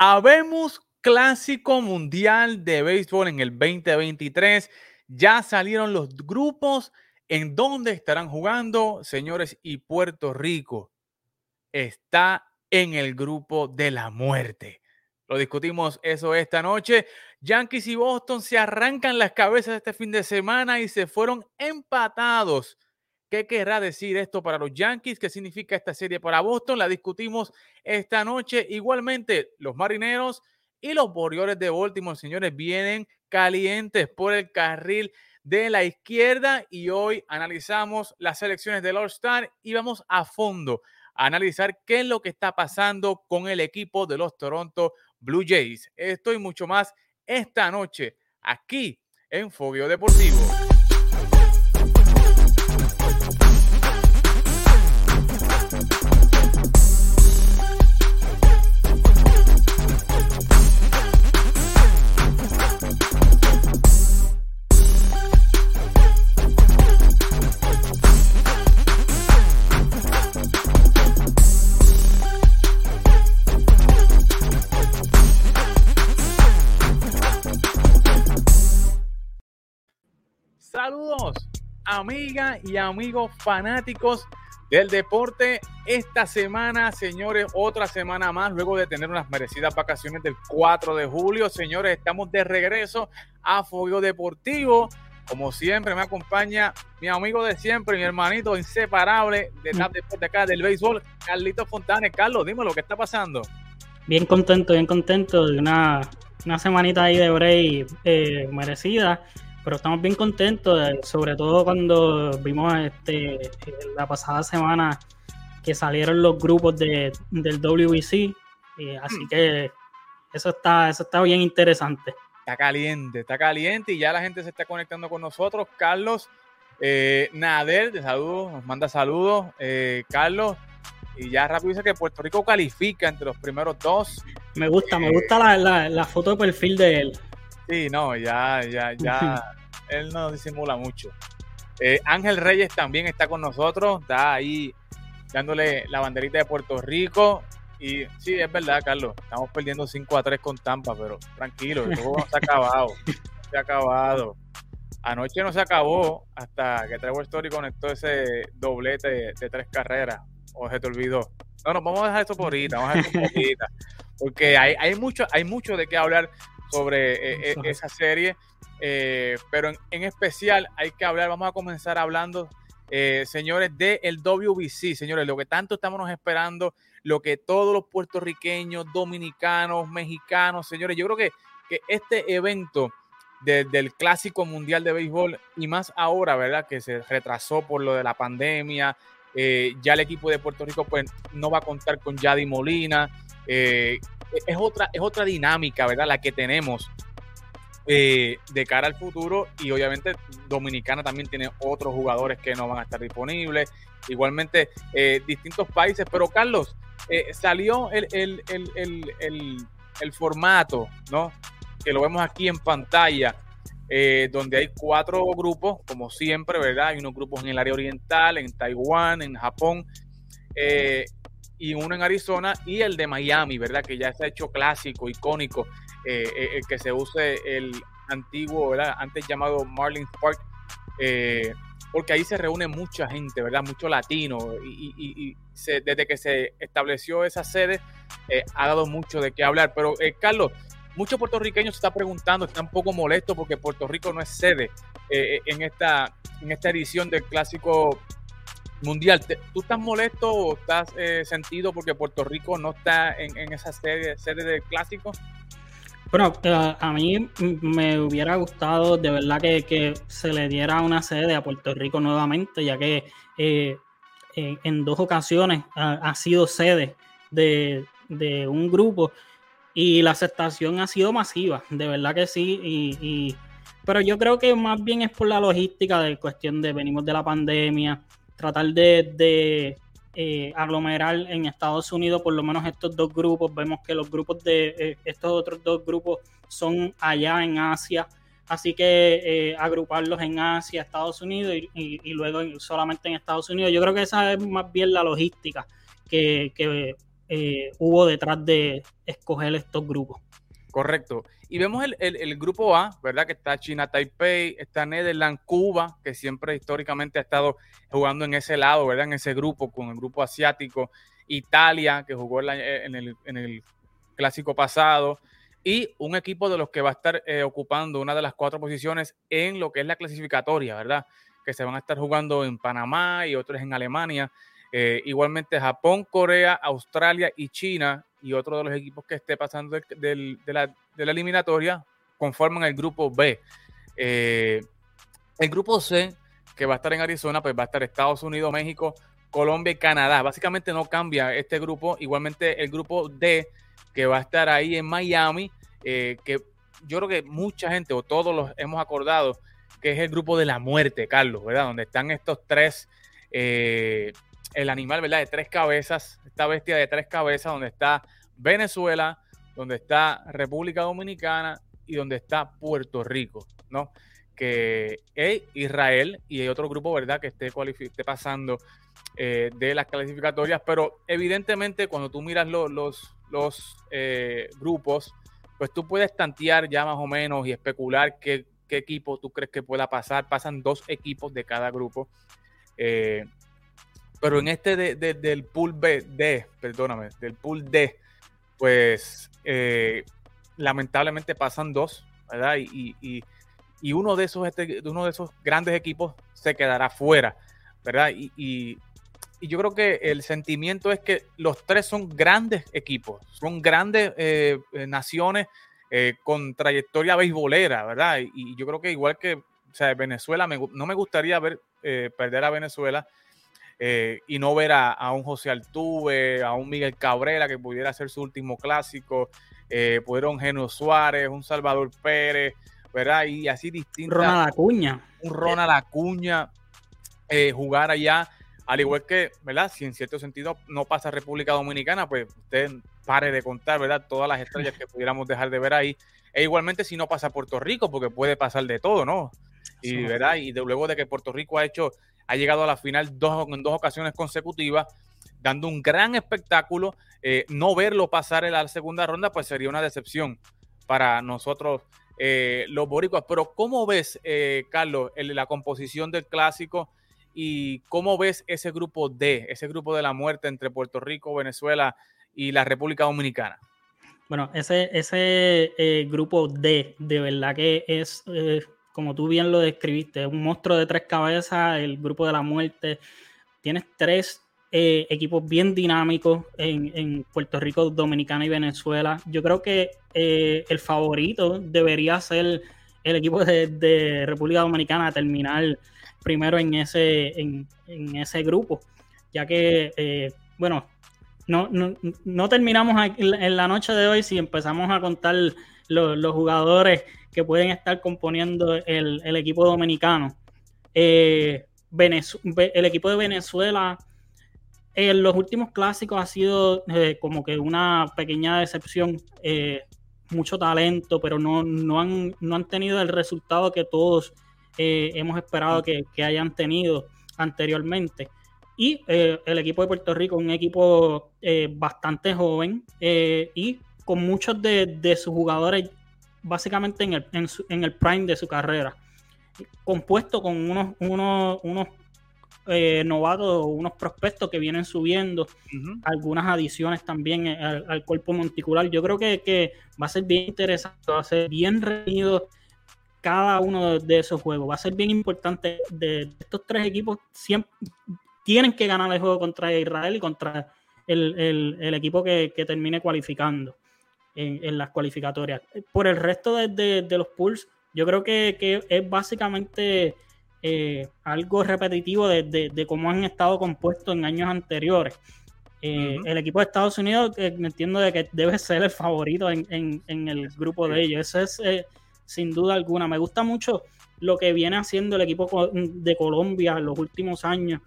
Habemos Clásico Mundial de Béisbol en el 2023. Ya salieron los grupos en donde estarán jugando, señores, y Puerto Rico está en el grupo de la muerte. Lo discutimos eso esta noche. Yankees y Boston se arrancan las cabezas este fin de semana y se fueron empatados. ¿Qué querrá decir esto para los Yankees? ¿Qué significa esta serie para Boston? La discutimos esta noche. Igualmente, los marineros y los Orioles de Baltimore, señores, vienen calientes por el carril de la izquierda y hoy analizamos las selecciones del All-Star y vamos a fondo a analizar qué es lo que está pasando con el equipo de los Toronto Blue Jays. Esto y mucho más esta noche aquí en Fogio Deportivo. Amigas y amigos fanáticos del deporte. Esta semana, señores, otra semana más, luego de tener unas merecidas vacaciones del 4 de julio. Señores, estamos de regreso a Fuego Deportivo. Como siempre, me acompaña mi amigo de siempre, mi hermanito inseparable de la de acá del béisbol, Carlito Fontanes. Carlos, dime lo que está pasando. Bien contento, bien contento una, una semanita ahí de break eh, merecida pero estamos bien contentos, eh, sobre todo cuando vimos este la pasada semana que salieron los grupos de, del WBC, así mm. que eso está, eso está bien interesante. Está caliente, está caliente y ya la gente se está conectando con nosotros. Carlos eh, Nader, de saludos, nos manda saludos. Eh, Carlos, y ya rápido dice que Puerto Rico califica entre los primeros dos. Me gusta, me gusta la, la, la, foto de perfil de él. Sí, no, ya, ya, ya, él no disimula mucho. Eh, Ángel Reyes también está con nosotros, está ahí dándole la banderita de Puerto Rico. Y sí, es verdad, Carlos, estamos perdiendo 5 a 3 con Tampa, pero tranquilo, el juego no se ha acabado. se ha acabado. Anoche no se acabó hasta que Trevor Story conectó ese doblete de, tres carreras. O se te olvidó. No, no, vamos a dejar esto por ahorita, vamos a dejar esto por ahorita. Porque hay, hay, mucho, hay mucho de qué hablar sobre eh, eh, esa serie. Eh, pero en, especial hay que hablar, vamos a comenzar hablando, eh, señores, del WBC, señores, lo que tanto estamos esperando, lo que todos los puertorriqueños, dominicanos, mexicanos, señores, yo creo que, que este evento del Clásico Mundial de Béisbol y más ahora, ¿verdad? Que se retrasó por lo de la pandemia, eh, ya el equipo de Puerto Rico pues no va a contar con Yadi Molina, es, otra, es otra dinámica, ¿verdad? La que tenemos eh, de cara al futuro y obviamente Dominicana también tiene otros jugadores que no van a estar disponibles, igualmente eh, distintos países, pero Carlos, eh, salió el, el, formato, ¿no? Que lo vemos aquí en pantalla, donde hay cuatro grupos, como siempre, ¿verdad? Hay unos grupos en el área oriental, en Taiwán, en Japón, y uno en Arizona, y el de Miami, ¿verdad? Que ya se ha hecho clásico, icónico eh, eh, que se use el antiguo, ¿verdad? Antes llamado Marlins Park, eh, porque ahí se reúne mucha gente, ¿verdad? Mucho latino y, desde que se estableció esa sede ha dado mucho de qué hablar. Pero, Carlos, muchos puertorriqueños se están preguntando, están un poco molestos porque Puerto Rico no es sede en, esta, en esta edición del Clásico Mundial. ¿Tú estás molesto o estás sentido porque Puerto Rico no está en, en esa sede, sede del Clásico? Bueno, eh, a mí me hubiera gustado de verdad que, se le diera una sede a Puerto Rico nuevamente, ya que eh, en dos ocasiones ha, sido sede de, un grupo y la aceptación ha sido masiva, de verdad que sí. Y, pero yo creo que más bien es por la logística de cuestión de venimos de la pandemia, tratar de eh, aglomerar en Estados Unidos por lo menos estos dos grupos. Vemos que los grupos de eh, estos otros dos grupos son allá en Asia. Así que eh, agruparlos en Asia, Estados Unidos y, luego solamente en Estados Unidos. Yo creo que esa es más bien la logística que, eh, hubo detrás de escoger estos grupos. Correcto. Y vemos el, grupo A, ¿verdad? Que está China Taipei, está Netherlands, Cuba, que siempre históricamente ha estado jugando en ese lado, ¿verdad? En ese grupo, con el grupo asiático, Italia, que jugó en el, clásico pasado, y un equipo de los que va a estar eh, ocupando una de las cuatro posiciones en lo que es la clasificatoria, ¿verdad? Que se van a estar jugando en Panamá y otros en Alemania. Eh, igualmente Japón, Corea, Australia y China y otro de los equipos que esté pasando de, la, eliminatoria conforman el grupo B. Eh, el grupo C, que va a estar en Arizona, pues va a estar Estados Unidos, México, Colombia y Canadá. Básicamente no cambia este grupo. Igualmente el grupo D, que va a estar ahí en Miami, eh, que yo creo que mucha gente o todos los hemos acordado que es el grupo de la muerte, Carlos, ¿verdad? Donde están estos tres eh, el animal, ¿verdad? De tres cabezas, esta bestia de tres cabezas, donde está Venezuela, donde está República Dominicana y donde está Puerto Rico, ¿no? Que es Israel y hay otro grupo, ¿verdad? Que esté, esté pasando eh, de las clasificatorias, pero evidentemente cuando tú miras los, los eh, grupos, pues tú puedes tantear ya más o menos y especular qué, equipo tú crees que pueda pasar. Pasan dos equipos de cada grupo. Eh, pero en este del pool B, D, perdóname, del pool D, pues eh, lamentablemente pasan dos, ¿verdad? Y, uno, de esos, este, uno de esos grandes equipos se quedará fuera, ¿verdad? Y, yo creo que el sentimiento es que los tres son grandes equipos, son grandes eh, eh, naciones con trayectoria beisbolera, ¿verdad? Y, yo creo que igual que o sea, Venezuela, no me gustaría ver perder a Venezuela eh, y no ver a, un José Altuve, a un Miguel Cabrera que pudiera ser su último clásico, eh, pudieron Geno Suárez, un Salvador Pérez, ¿verdad? Y así distintos. Ronald Acuña. Un Ronald Acuña, eh, jugar allá, al igual que, ¿verdad? Si en cierto sentido no pasa República Dominicana, pues usted pare de contar, ¿verdad? Todas las estrellas que pudiéramos dejar de ver ahí. E igualmente si no pasa Puerto Rico, porque puede pasar de todo, ¿no? Y, ¿verdad? y luego de que Puerto Rico ha hecho ha llegado a la final dos, en dos ocasiones consecutivas, dando un gran espectáculo. Eh, no verlo pasar en la segunda ronda, pues sería una decepción para nosotros eh, los boricuas. Pero ¿cómo ves, eh, Carlos, la composición del clásico y cómo ves ese grupo D, ese grupo de la muerte entre Puerto Rico, Venezuela y la República Dominicana? Bueno, ese, ese grupo D, de verdad que es como tú bien lo describiste, un monstruo de tres cabezas, el grupo de la muerte. Tienes tres eh, equipos bien dinámicos en, Puerto Rico, Dominicana y Venezuela. Yo creo que eh, el favorito debería ser el equipo de, República Dominicana a terminar primero en ese, en, ese grupo, ya que, eh, bueno, no, no, terminamos en la noche de hoy si empezamos a contar los jugadores que pueden estar componiendo el, equipo dominicano. Eh, el equipo de Venezuela en los últimos clásicos ha sido eh, como que una pequeña decepción. Eh, mucho talento, pero no, no, han, no han tenido el resultado que todos hemos esperado que, hayan tenido anteriormente. Y el equipo de Puerto Rico, un equipo bastante joven y con muchos de, de, sus jugadores básicamente en el, en, el prime de su carrera, compuesto con unos, unos, unos eh, novatos, unos prospectos que vienen subiendo, algunas adiciones también al, cuerpo monticular. Yo creo que, va a ser bien interesante, va a ser bien reñido cada uno de, esos juegos. Va a ser bien importante de, estos tres equipos. Siempre, tienen que ganar el juego contra Israel y contra el, equipo que termine cualificando en, las cualificatorias. Por el resto de, los pools, yo creo que, es básicamente eh, algo repetitivo de, cómo han estado compuestos en años anteriores. Eh, el equipo de Estados Unidos eh, entiendo de que debe ser el favorito en, el grupo de ellos. Eso es sin duda alguna. Me gusta mucho lo que viene haciendo el equipo de Colombia en los últimos años.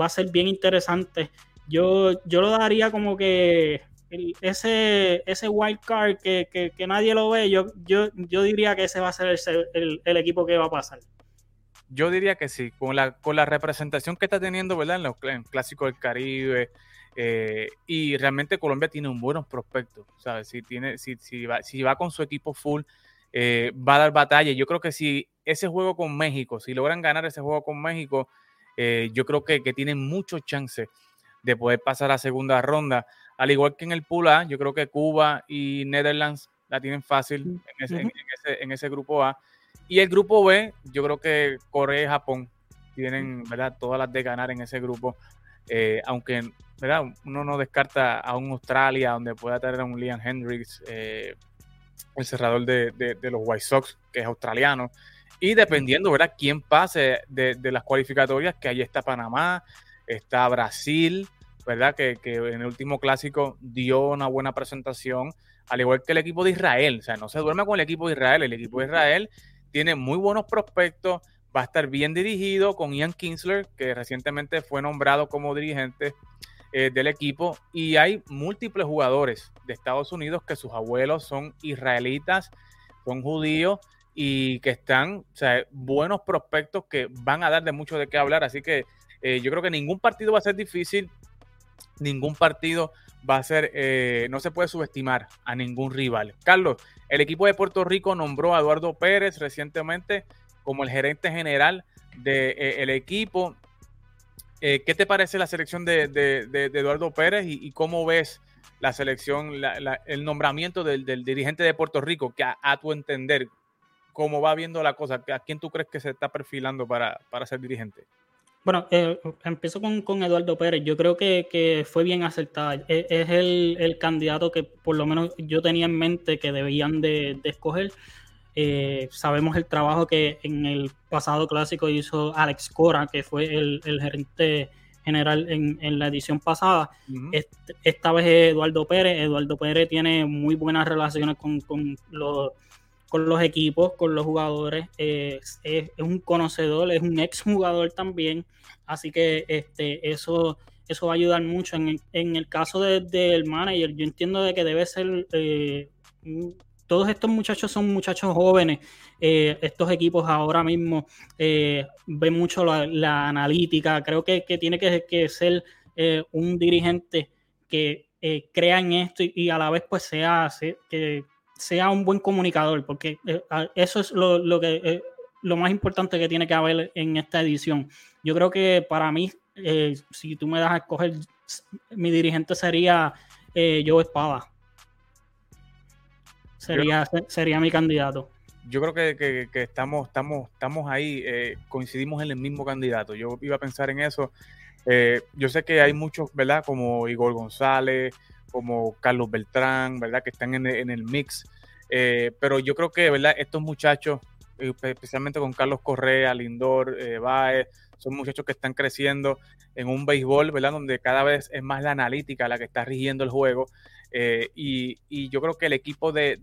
Va a ser bien interesante. Yo, yo lo daría como que ese, ese wild card que, nadie lo ve, yo, yo, yo diría que ese va a ser el, equipo que va a pasar. Yo diría que sí, con la, con la representación que está teniendo, ¿verdad? En los clásicos del Caribe, Eh, y realmente Colombia tiene un buenos prospectos, ¿sabes? Si, tiene, si, si, va, si va con su equipo full, eh, va a dar batalla. Yo creo que si ese juego con México, si logran ganar ese juego con México, eh, yo creo que, que tienen muchos chances de poder pasar a segunda ronda. Al igual que en el pool A, yo creo que Cuba y Netherlands la tienen fácil en ese, en, ese, en ese grupo A. Y el grupo B, yo creo que Corea y Japón tienen ¿verdad? todas las de ganar en ese grupo. Eh, aunque ¿verdad? uno no descarta a un Australia donde pueda tener a un Liam Hendricks, eh, el cerrador de, de, los White Sox, que es australiano. Y dependiendo, ¿verdad?, quién pase de, de, las cualificatorias, que ahí está Panamá, está Brasil, ¿verdad?, que, que, en el último clásico dio una buena presentación, al igual que el equipo de Israel. O sea, no se duerme con el equipo de Israel. El equipo de Israel tiene muy buenos prospectos, va a estar bien dirigido con Ian Kinsler, que recientemente fue nombrado como dirigente eh, del equipo, y hay múltiples jugadores de Estados Unidos que sus abuelos son israelitas, son judíos y que están, o sea, buenos prospectos que van a dar de mucho de qué hablar, así que eh, yo creo que ningún partido va a ser difícil, ningún partido va a ser, eh, no se puede subestimar a ningún rival. Carlos, el equipo de Puerto Rico nombró a Eduardo Pérez recientemente como el gerente general del de, eh, equipo. Eh, ¿Qué te parece la selección de, de Eduardo Pérez y, cómo ves la selección, el nombramiento del, del, dirigente de Puerto Rico, que a, a, tu entender, cómo va viendo la cosa, a quién tú crees que se está perfilando para, para ser dirigente? Bueno, eh, empiezo con, con, Eduardo Pérez. Yo creo que, que fue bien acertado. Es, es el, el, candidato que por lo menos yo tenía en mente que debían de, de escoger. Eh, sabemos el trabajo que en el pasado clásico hizo Alex Cora, que fue el, el gerente general en, en, la edición pasada. Uh -huh. este, esta vez Eduardo Pérez. Eduardo Pérez tiene muy buenas relaciones con, con, los, con los, equipos, con los jugadores. Es, un conocedor, es un ex jugador también. Así que este, eso, eso va a ayudar mucho. En, en el caso del de, de manager, yo entiendo de que debe ser eh, todos estos muchachos son muchachos jóvenes. Eh, estos equipos ahora mismo eh, ven mucho la, analítica. Creo que, que tiene que, que ser un dirigente que eh, crea en esto y, a la vez pues sea, que sea un buen comunicador, porque eh, eso es lo, lo que eh, lo más importante que tiene que haber en esta edición. Yo creo que para mí, si tú me das a escoger, mi dirigente sería Joe Espada sería, creo, sería mi candidato. Yo creo que, que, que estamos, estamos, estamos ahí, eh, coincidimos en el mismo candidato. Yo iba a pensar en eso. Eh, yo sé que hay muchos, ¿verdad? Como Igor González, como Carlos Beltrán, ¿verdad? Que están en el, mix. Eh, pero yo creo que, ¿verdad? Estos muchachos, eh, especialmente con Carlos Correa, Lindor, Baez, son muchachos que están creciendo en un béisbol, ¿verdad? Donde cada vez es más la analítica la que está rigiendo el juego. Eh, y, yo creo que el equipo de,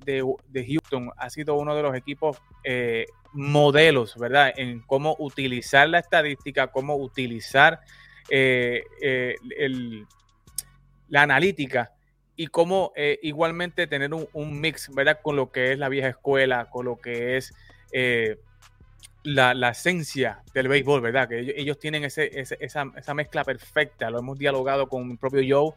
Houston ha sido uno de los equipos eh, modelos, ¿verdad? En cómo utilizar la estadística, cómo utilizar eh, la analítica y cómo igualmente tener un, mix, ¿verdad? Con lo que es la vieja escuela, con lo que es la, la, esencia del béisbol, ¿verdad? Que ellos, tienen ese, esa, esa, mezcla perfecta. Lo hemos dialogado con mi propio Joe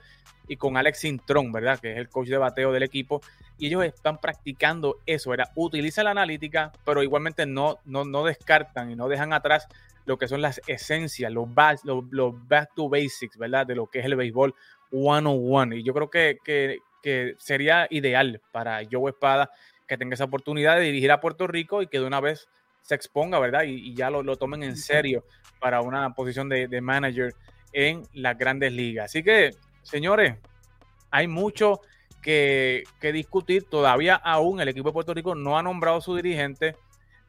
y con Alex Sintrón, ¿verdad? Que es el coach de bateo del equipo. Y ellos están practicando eso, ¿verdad? Utilizan la analítica, pero igualmente no, no, no descartan y no dejan atrás lo que son las esencias, los back, los, los back to basics, ¿verdad? De lo que es el béisbol one on one. Y yo creo que, que, que sería ideal para Joe Espada que tenga esa oportunidad de dirigir a Puerto Rico y que de una vez se exponga, ¿verdad? Y, y ya lo, lo, tomen en serio para una posición de, de, manager en las grandes ligas. Así que, señores, hay mucho que, que, discutir. Todavía aún el equipo de Puerto Rico no ha nombrado su dirigente,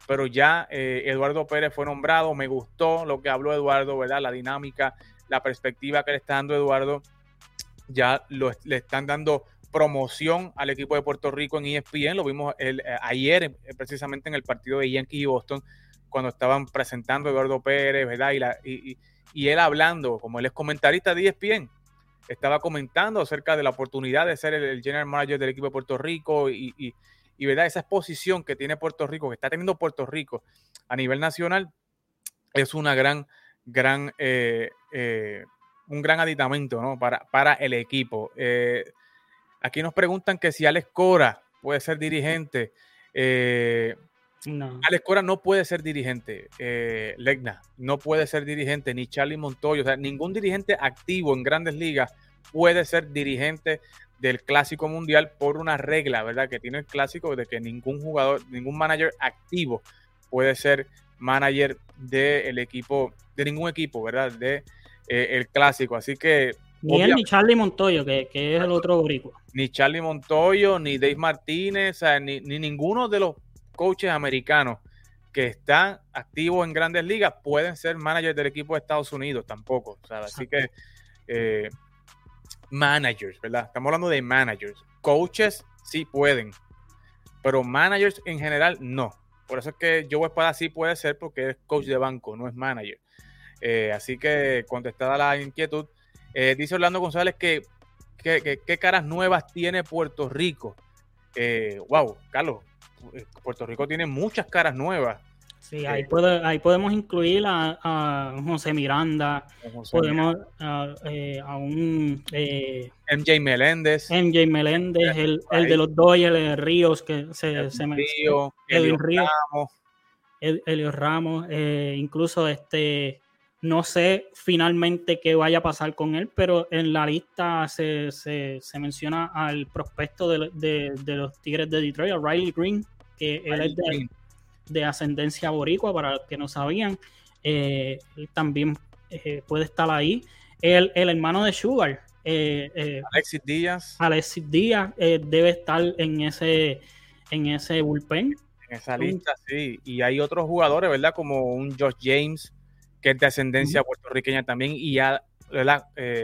pero ya eh, Eduardo Pérez fue nombrado. Me gustó lo que habló Eduardo, ¿verdad? La dinámica, la perspectiva que le está dando Eduardo. Ya lo, le están dando promoción al equipo de Puerto Rico en ESPN. Lo vimos el, eh, ayer, eh, precisamente en el partido de Yankees y Boston, cuando estaban presentando Eduardo Pérez, ¿verdad? Y, él hablando, como él es comentarista de ESPN, estaba comentando acerca de la oportunidad de ser el, general manager del equipo de Puerto Rico y, y, ¿verdad? Esa exposición que tiene Puerto Rico, que está teniendo Puerto Rico a nivel nacional, es una gran, gran eh, eh, un gran aditamento ¿no? para, para el equipo. Eh, aquí nos preguntan que si Alex Cora puede ser dirigente. Eh, no. Alex Cora no puede ser dirigente, eh, Legna, no puede ser dirigente, ni Charlie Montoyo, o sea, ningún dirigente activo en grandes ligas puede ser dirigente del Clásico Mundial por una regla, ¿verdad? Que tiene el Clásico de que ningún jugador, ningún manager activo puede ser manager del equipo, de ningún equipo, ¿verdad? De eh, el Clásico. Así que... Ni él ni Charlie Montoyo, que, es el otro boricua. Ni Charlie Montoyo, ni Dave Martínez, ni, ni ninguno de los coaches americanos que están activos en grandes ligas pueden ser managers del equipo de Estados Unidos tampoco. Así que eh, managers, ¿verdad? Estamos hablando de managers. Coaches sí pueden, pero managers en general no. Por eso es que Joe Espada sí puede ser porque es coach de banco, no es manager. Eh, así que contestada la inquietud, eh, dice Orlando González que qué caras nuevas tiene Puerto Rico. wow, Carlos, Puerto Rico tiene muchas caras nuevas. Sí, ahí, eh, ahí podemos incluir a, José Miranda, podemos eh, a, un eh, MJ Meléndez. MJ Meléndez, el, de los Dodgers, Ríos, que se, se Río, Elio Ramos. Elio Ramos, incluso este, no sé finalmente qué vaya a pasar con él, pero en la lista se, menciona al prospecto de, los Tigres de Detroit, a Riley Green, que él es de, ascendencia boricua, para los que no sabían. Eh, él también eh, puede estar ahí. El, hermano de Sugar, eh, Alexis Díaz. Alexis Díaz debe estar en ese, en ese bullpen. En esa lista, sí. Y hay otros jugadores, ¿verdad? Como un Josh James, que es de ascendencia puertorriqueña también, y ya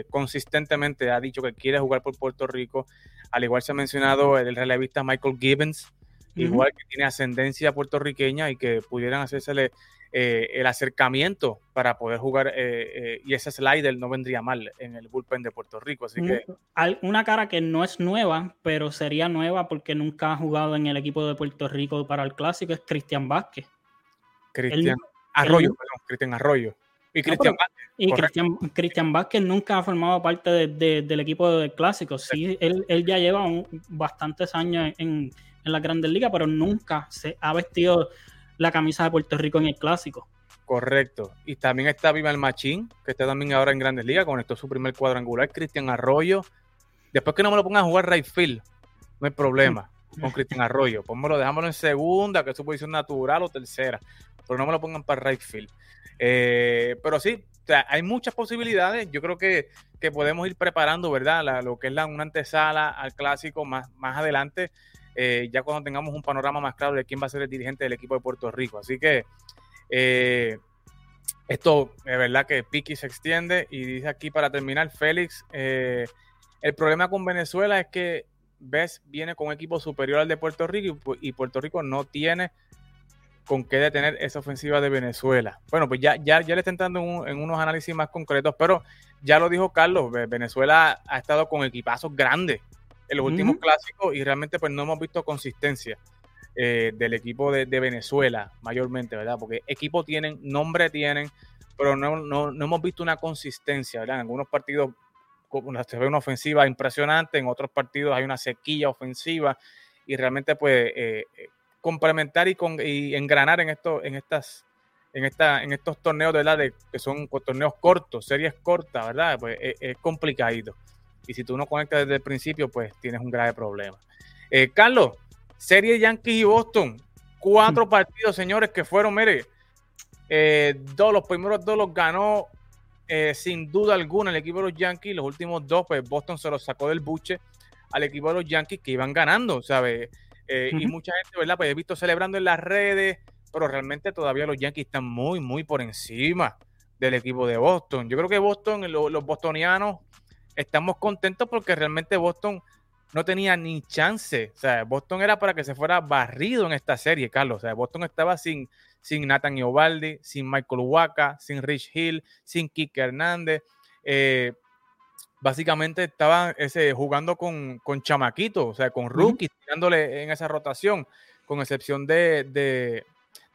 consistentemente ha dicho que quiere jugar por Puerto Rico. Al igual se ha mencionado el relevista Michael Gibbons, igual que tiene ascendencia puertorriqueña y que pudieran hacérsele eh, el acercamiento para poder jugar eh, eh, y ese slider no vendría mal en el bullpen de Puerto Rico. Así que una cara que no es nueva, pero sería nueva porque nunca ha jugado en el equipo de Puerto Rico para el clásico es Cristian Vázquez. Cristian Arroyo, perdón, Cristian Arroyo. Y Cristian Vázquez. Y Cristian, Vázquez nunca ha formado parte del equipo del clásico. Sí, él, él ya lleva bastantes años en, en la Grandes Ligas, pero nunca se ha vestido la camisa de Puerto Rico en el clásico. Correcto. Y también está Viva el Machín, que está también ahora en Grandes Ligas, conectó su primer cuadrangular, Cristian Arroyo. Después que no me lo pongan a jugar right field, no hay problema con Cristian Arroyo. Pónmelo, dejámoslo en segunda, que es su posición natural o tercera, pero no me lo pongan para right field. Eh, pero sí, hay muchas posibilidades. Yo creo que, podemos ir preparando, ¿verdad? lo que es la, una antesala al clásico más, más adelante. Eh, ya cuando tengamos un panorama más claro de quién va a ser el dirigente del equipo de Puerto Rico. Así que eh, esto es verdad que Piki se extiende y dice aquí para terminar, Félix, el problema con Venezuela es que ves viene con un equipo superior al de Puerto Rico y, Puerto Rico no tiene con qué detener esa ofensiva de Venezuela. Bueno, pues ya, ya, ya le está entrando en, unos análisis más concretos, pero ya lo dijo Carlos, Venezuela ha estado con equipazos grandes en los últimos clásicos y realmente pues no hemos visto consistencia eh, del equipo de, Venezuela mayormente, ¿verdad? Porque equipo tienen, nombre tienen, pero no, no, hemos visto una consistencia, ¿verdad? En algunos partidos se ve una ofensiva impresionante, en otros partidos hay una sequilla ofensiva y realmente pues eh, eh, complementar y, con, y engranar en, esto, en estas en, esta, en estos torneos, ¿verdad? De, que son torneos cortos, series cortas, ¿verdad? Pues es, es complicadito. Y si tú no conectas desde el principio, pues tienes un grave problema. Eh, Carlos, serie Yankees y Boston. Cuatro partidos, señores, que fueron, mire, eh, dos, los primeros dos los ganó eh, sin duda alguna el equipo de los Yankees. Los últimos dos, pues Boston se los sacó del buche al equipo de los Yankees que iban ganando, ¿sabes? Y mucha gente, ¿verdad? Pues he visto celebrando en las redes, pero realmente todavía los Yankees están muy, muy por encima del equipo de Boston. Yo creo que Boston, los bostonianos, estamos contentos porque realmente Boston no tenía ni chance. O sea, Boston era para que se fuera barrido en esta serie, Carlos. O sea, Boston estaba sin, sin Nathan Iovaldi, sin Michael Waka, sin Rich Hill, sin Kike Hernández. Eh, básicamente estaban ese, jugando con, con chamaquitos, o sea, con rookies, tirándole en esa rotación, con excepción de, de,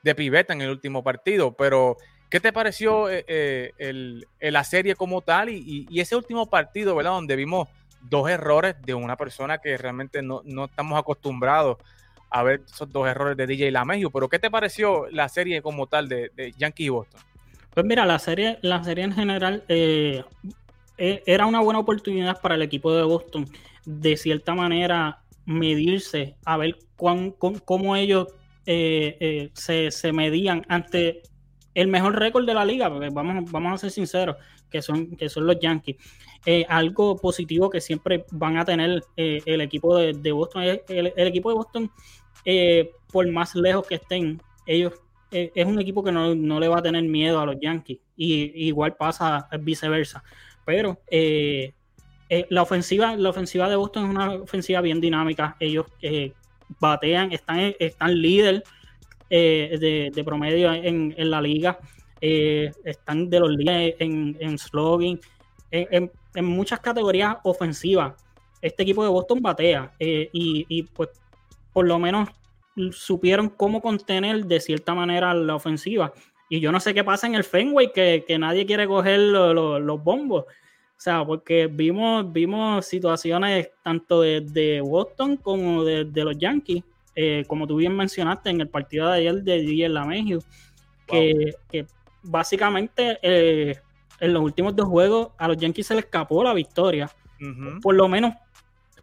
de Pivetta en el último partido. Pero ¿Qué te pareció eh, eh, la serie como tal y, ese último partido, ¿verdad? Donde vimos dos errores de una persona que realmente no, estamos acostumbrados a ver esos dos errores de DJ Lamegio. Pero ¿qué te pareció la serie como tal de, de Yankee y Boston? Pues mira, la serie, la serie en general eh, era una buena oportunidad para el equipo de Boston de cierta manera medirse, a ver cuán, cómo ellos se, se medían ante el mejor récord de la liga, porque vamos, vamos a ser sinceros, que son, que son los Yankees. Eh, algo positivo que siempre van a tener eh, el equipo de, Boston. El, equipo de Boston, eh, por más lejos que estén, ellos es un equipo que no, le va a tener miedo a los Yankees. Y igual pasa viceversa. Pero la ofensiva, la ofensiva de Boston es una ofensiva bien dinámica. Ellos batean, están, están líder eh, de, promedio en, la liga. Eh, están de los líderes en, en slogan, en, muchas categorías ofensivas. Este equipo de Boston batea eh, y, pues por lo menos supieron cómo contener de cierta manera la ofensiva. Y yo no sé qué pasa en el Fenway, que, nadie quiere coger los bombos. O sea, porque vimos, vimos situaciones tanto de, Boston como de, de, los Yankees eh, como tú bien mencionaste en el partido de ayer de DJ Lamegio, que, que básicamente eh, en los últimos dos juegos a los Yankees se les escapó la victoria. Por lo menos,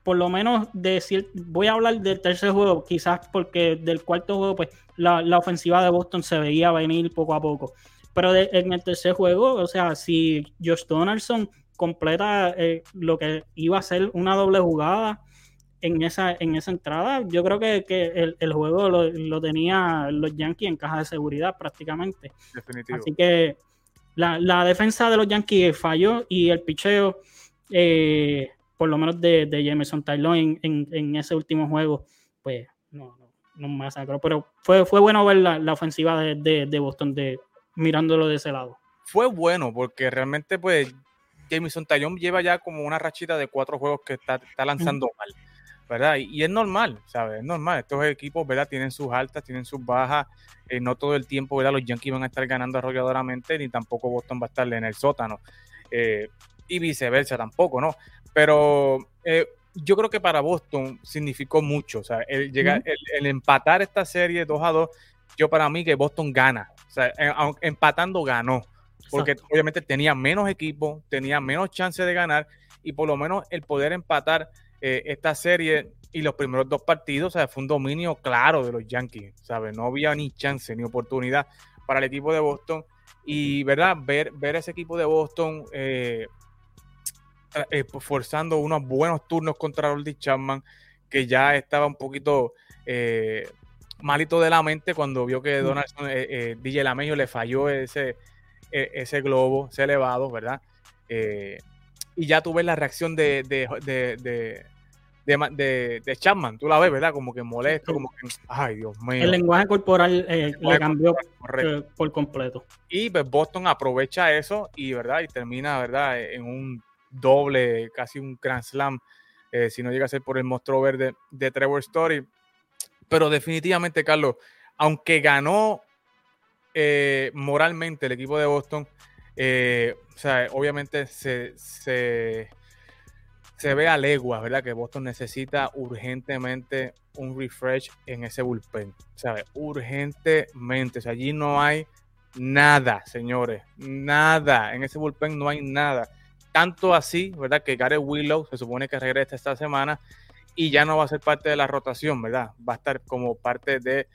por lo menos decir, voy a hablar del tercer juego, quizás porque del cuarto juego, pues la, ofensiva de Boston se veía venir poco a poco. Pero en el tercer juego, o sea, si Josh Donaldson completa eh, lo que iba a ser una doble jugada, en esa, en esa entrada. Yo creo que, el, juego lo, tenía los Yankees en caja de seguridad prácticamente. Definitivo. Así que la, defensa de los Yankees falló y el picheo, eh, por lo menos de, de Jameson Tylon en, ese último juego, pues no, no, no masacró. Pero fue, fue bueno ver la, ofensiva de, Boston de, mirándolo de ese lado. Fue bueno porque realmente pues Jameson Tylon lleva ya como una rachita de cuatro juegos que está, lanzando mal. ¿verdad? Y, es normal, ¿sabes? Es normal. Estos equipos, ¿verdad? Tienen sus altas, tienen sus bajas. Eh, no todo el tiempo, ¿verdad? Los Yankees van a estar ganando arrolladoramente, ni tampoco Boston va a estar en el sótano. Eh, y viceversa tampoco, ¿no? Pero eh, yo creo que para Boston significó mucho. O sea, el, llegar, el, empatar esta serie 2 a 2, yo para mí que Boston gana. O sea, empatando ganó. Porque obviamente tenía menos equipo, tenía menos chance de ganar y por lo menos el poder empatar eh, esta serie y los primeros dos partidos, sea, fue un dominio claro de los Yankees, ¿sabes? No había ni chance ni oportunidad para el equipo de Boston. Y, ¿verdad? Ver, ver ese equipo de Boston eh, eh, pues, forzando unos buenos turnos contra Roldy Chapman, que ya estaba un poquito malito de la mente cuando vio que Donaldson, DJ Lameño le falló ese, e, ese globo, ese elevado, ¿verdad? y ya tú ves la reacción de, de, de, Chapman, tú la ves, ¿verdad? Como que molesto, como que, ay, Dios mío. El lenguaje corporal eh, le cambió eh, por completo. Y pues, Boston aprovecha eso y, ¿verdad? Y termina, ¿verdad? En un doble, casi un Grand Slam, eh, si no llega a ser por el monstruo verde de Trevor Story. Pero definitivamente, Carlos, aunque ganó moralmente el equipo de Boston, sea, obviamente se se ve a legua, ¿verdad? Que Boston necesita urgentemente un refresh en ese bullpen, ¿sabes? Urgentemente. O sea, allí no hay nada, señores. Nada. En ese bullpen no hay nada. Tanto así, ¿verdad? Que Gareth Willow se supone que regresa esta semana y ya no va a ser parte de la rotación, ¿verdad? Va a estar como parte de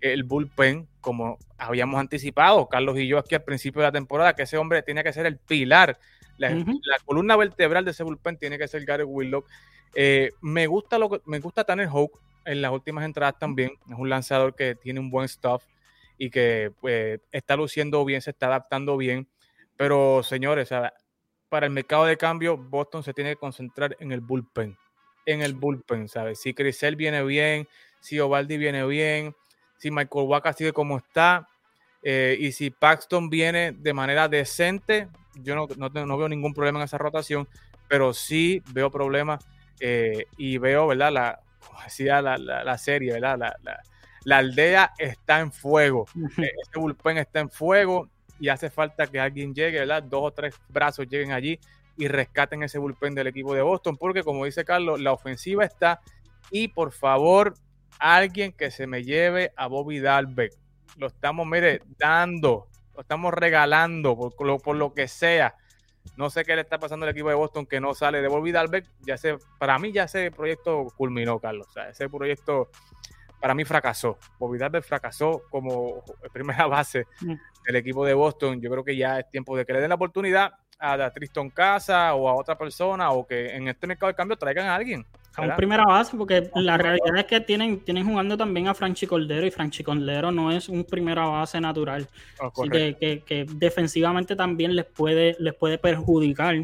el bullpen, como habíamos anticipado, Carlos y yo aquí al principio de la temporada, que ese hombre tiene que ser el pilar la, columna vertebral de ese bullpen tiene que ser Gary Willock. Eh, me gusta lo que, me gusta Tanner Hawk en las últimas entradas también. Es un lanzador que tiene un buen stuff y que pues, está luciendo bien, se está adaptando bien. Pero señores, para el mercado de cambio, Boston se tiene que concentrar en el bullpen. En el bullpen, ¿sabes? Si Crisel viene bien, si Ovaldi viene bien, si Michael Waka sigue como está, eh, y si Paxton viene de manera decente, yo no, no, veo ningún problema en esa rotación, pero sí veo problemas eh, y veo, ¿verdad? La, como decía la, la, serie, ¿verdad? La, la, aldea está en fuego. Ese bullpen está en fuego. Y hace falta que alguien llegue, ¿verdad? Dos o tres brazos lleguen allí y rescaten ese bullpen del equipo de Boston, porque como dice Carlos, la ofensiva está y por favor, alguien que se me lleve a Bobby Dalbeck. Lo estamos, mire, dando, lo estamos regalando por lo, por lo que sea. No sé qué le está pasando al equipo de Boston que no sale de Bobby Dalbeck. Ya sé, para mí ya ese proyecto culminó, Carlos. O sea, ese proyecto para mí fracasó. Bobby fracasó como primera base mm. del equipo de Boston. Yo creo que ya es tiempo de que le den la oportunidad a Tristan Casa o a otra persona o que en este mercado de cambio traigan a alguien. A un primera base, porque la realidad es que tienen, tienen jugando también a Franchi Cordero y Franchi Cordero no es un primera base natural. Oh, Así que, que, defensivamente también les puede, les puede perjudicar.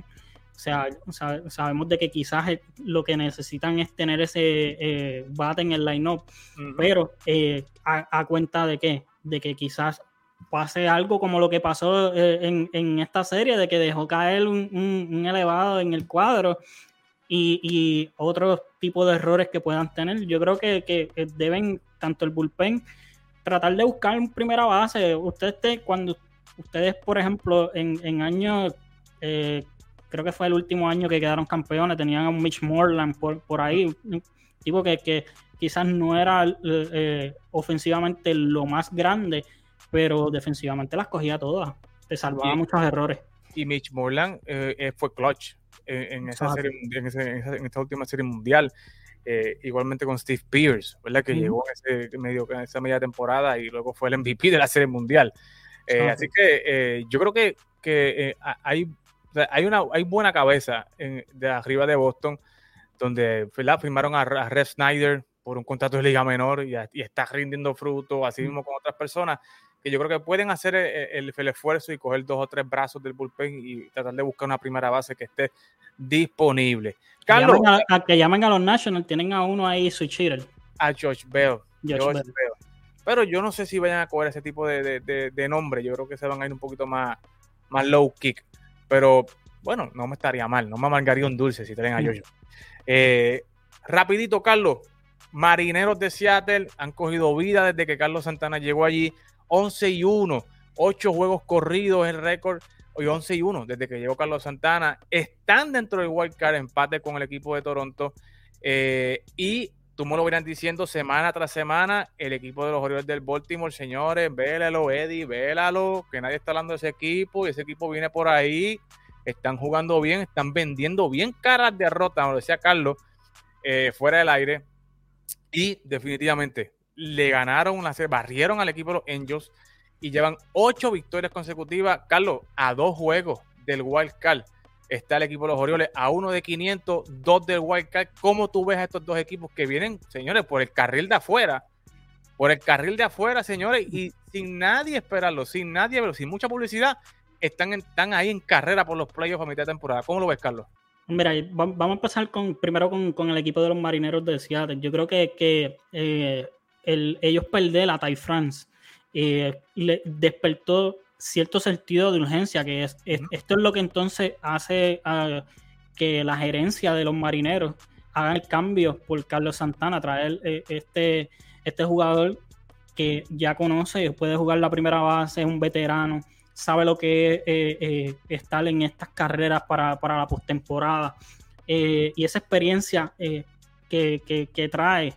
O sea, sabemos de que quizás lo que necesitan es tener ese eh, bate en el line-up, pero eh, a, cuenta de qué? De que quizás pase algo como lo que pasó eh, en, esta serie, de que dejó caer un, elevado en el cuadro y, y otros tipos de errores que puedan tener. Yo creo que, deben, tanto el bullpen, tratar de buscar en primera base. Ustedes, cuando ustedes, por ejemplo, en, en años, eh, creo que fue el último año que quedaron campeones, tenían a un Mitch Morland por, por ahí, un tipo que, que quizás no era eh, ofensivamente lo más grande, pero defensivamente las cogía todas. Te salvaba muchos errores. Y Mitch Moreland eh, eh, fue clutch en, esa serie, en, esta última serie mundial. Eh, igualmente con Steve Pierce, ¿verdad? Que llegó en, ese medio, en esa media temporada y luego fue el MVP de la serie mundial. así que yo creo que, que hay, hay, una, hay buena cabeza de arriba de Boston, donde firmaron a, a Rev Snyder por un contrato de liga menor y, y está rindiendo fruto, así mismo con otras personas que yo creo que pueden hacer el, esfuerzo y coger dos o tres brazos del bullpen y tratar de buscar una primera base que esté disponible. Carlos. a, que llamen a los Nationals, tienen a uno ahí, Switch A George Bell. George Bell. Pero yo no sé si vayan a coger ese tipo de, nombre. Yo creo que se van a ir un poquito más, más low kick. Pero bueno, no me estaría mal. No me amargaría un dulce si traen a George. Eh, rapidito, Carlos. Marineros de Seattle han cogido vida desde que Carlos Santana llegó allí. 11 y 1, 8 juegos corridos el récord, hoy 11 y 1 desde que llegó Carlos Santana, están dentro del wild card, empate con el equipo de Toronto, eh, y tú me lo verán diciendo semana tras semana, el equipo de los Orioles del Baltimore, señores, vélalo, Eddie, vélalo, que nadie está hablando de ese equipo, y ese equipo viene por ahí, están jugando bien, están vendiendo bien caras derrotas, como decía Carlos, eh, fuera del aire, y definitivamente le ganaron, se barrieron al equipo de los Angels y llevan ocho victorias consecutivas. Carlos, a dos juegos del Wild Card está el equipo de los Orioles, a uno de 500, dos del Wild Card. ¿Cómo tú ves a estos dos equipos que vienen, señores, por el carril de afuera? Por el carril de afuera, señores, y sin nadie esperarlo, sin nadie pero sin mucha publicidad, están, están ahí en carrera por los playoffs a mitad de temporada. ¿Cómo lo ves, Carlos? Mira, vamos a empezar con, primero con, el equipo de los marineros de Seattle. Yo creo que, que eh, ellos perder a Ty France eh, le despertó cierto sentido de urgencia, que es, esto es lo que entonces hace que la gerencia de los marineros haga el cambio por Carlos Santana, traer eh, este, este jugador que ya conoce, puede jugar la primera base, es un veterano, sabe lo que es eh, estar en estas carreras para, la postemporada. y esa experiencia que, que, trae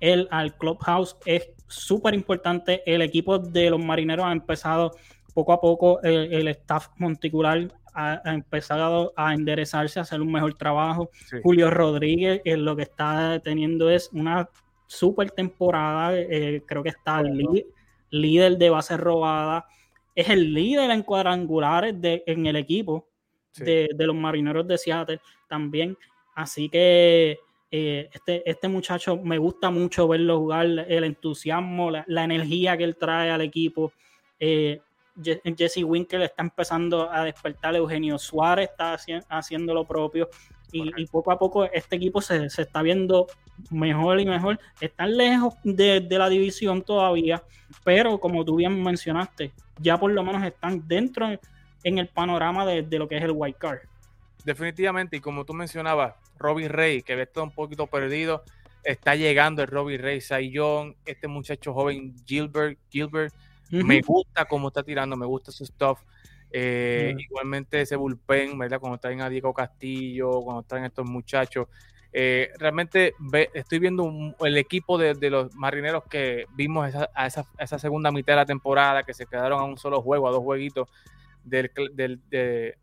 él al clubhouse es súper importante. El equipo de los marineros ha empezado poco a poco, eh, el, staff monticular ha, empezado a enderezarse, a hacer un mejor trabajo. Julio Rodríguez eh, lo que está teniendo es una super temporada, eh, creo que está líder de base robada, es el líder en cuadrangulares de, en el equipo de, de los marineros de Seattle también. Así que eh, este, este muchacho me gusta mucho verlo jugar, el entusiasmo, la, energía que él trae al equipo. Eh, Jesse Winker está empezando a despertar, Eugenio Suárez está haciendo lo propio y, poco a poco este equipo se, está viendo mejor y mejor. Están lejos de, la división todavía, pero como tú bien mencionaste, ya por lo menos están dentro en el panorama de, de lo que es el white card. Definitivamente, y como tú mencionabas, Robbie Rey, que ve todo un poquito perdido, está llegando el Robbie Rey, Young, este muchacho joven Gilbert, Gilbert Me gusta cómo está tirando, me gusta su stuff. Eh, igualmente ese bullpen, ¿verdad? Cuando traen a Diego Castillo, cuando traen a estos muchachos. Eh, realmente estoy viendo el equipo de, los marineros que vimos esa, a esa, segunda mitad de la temporada, que se quedaron a un solo juego, a dos jueguitos del, del, de,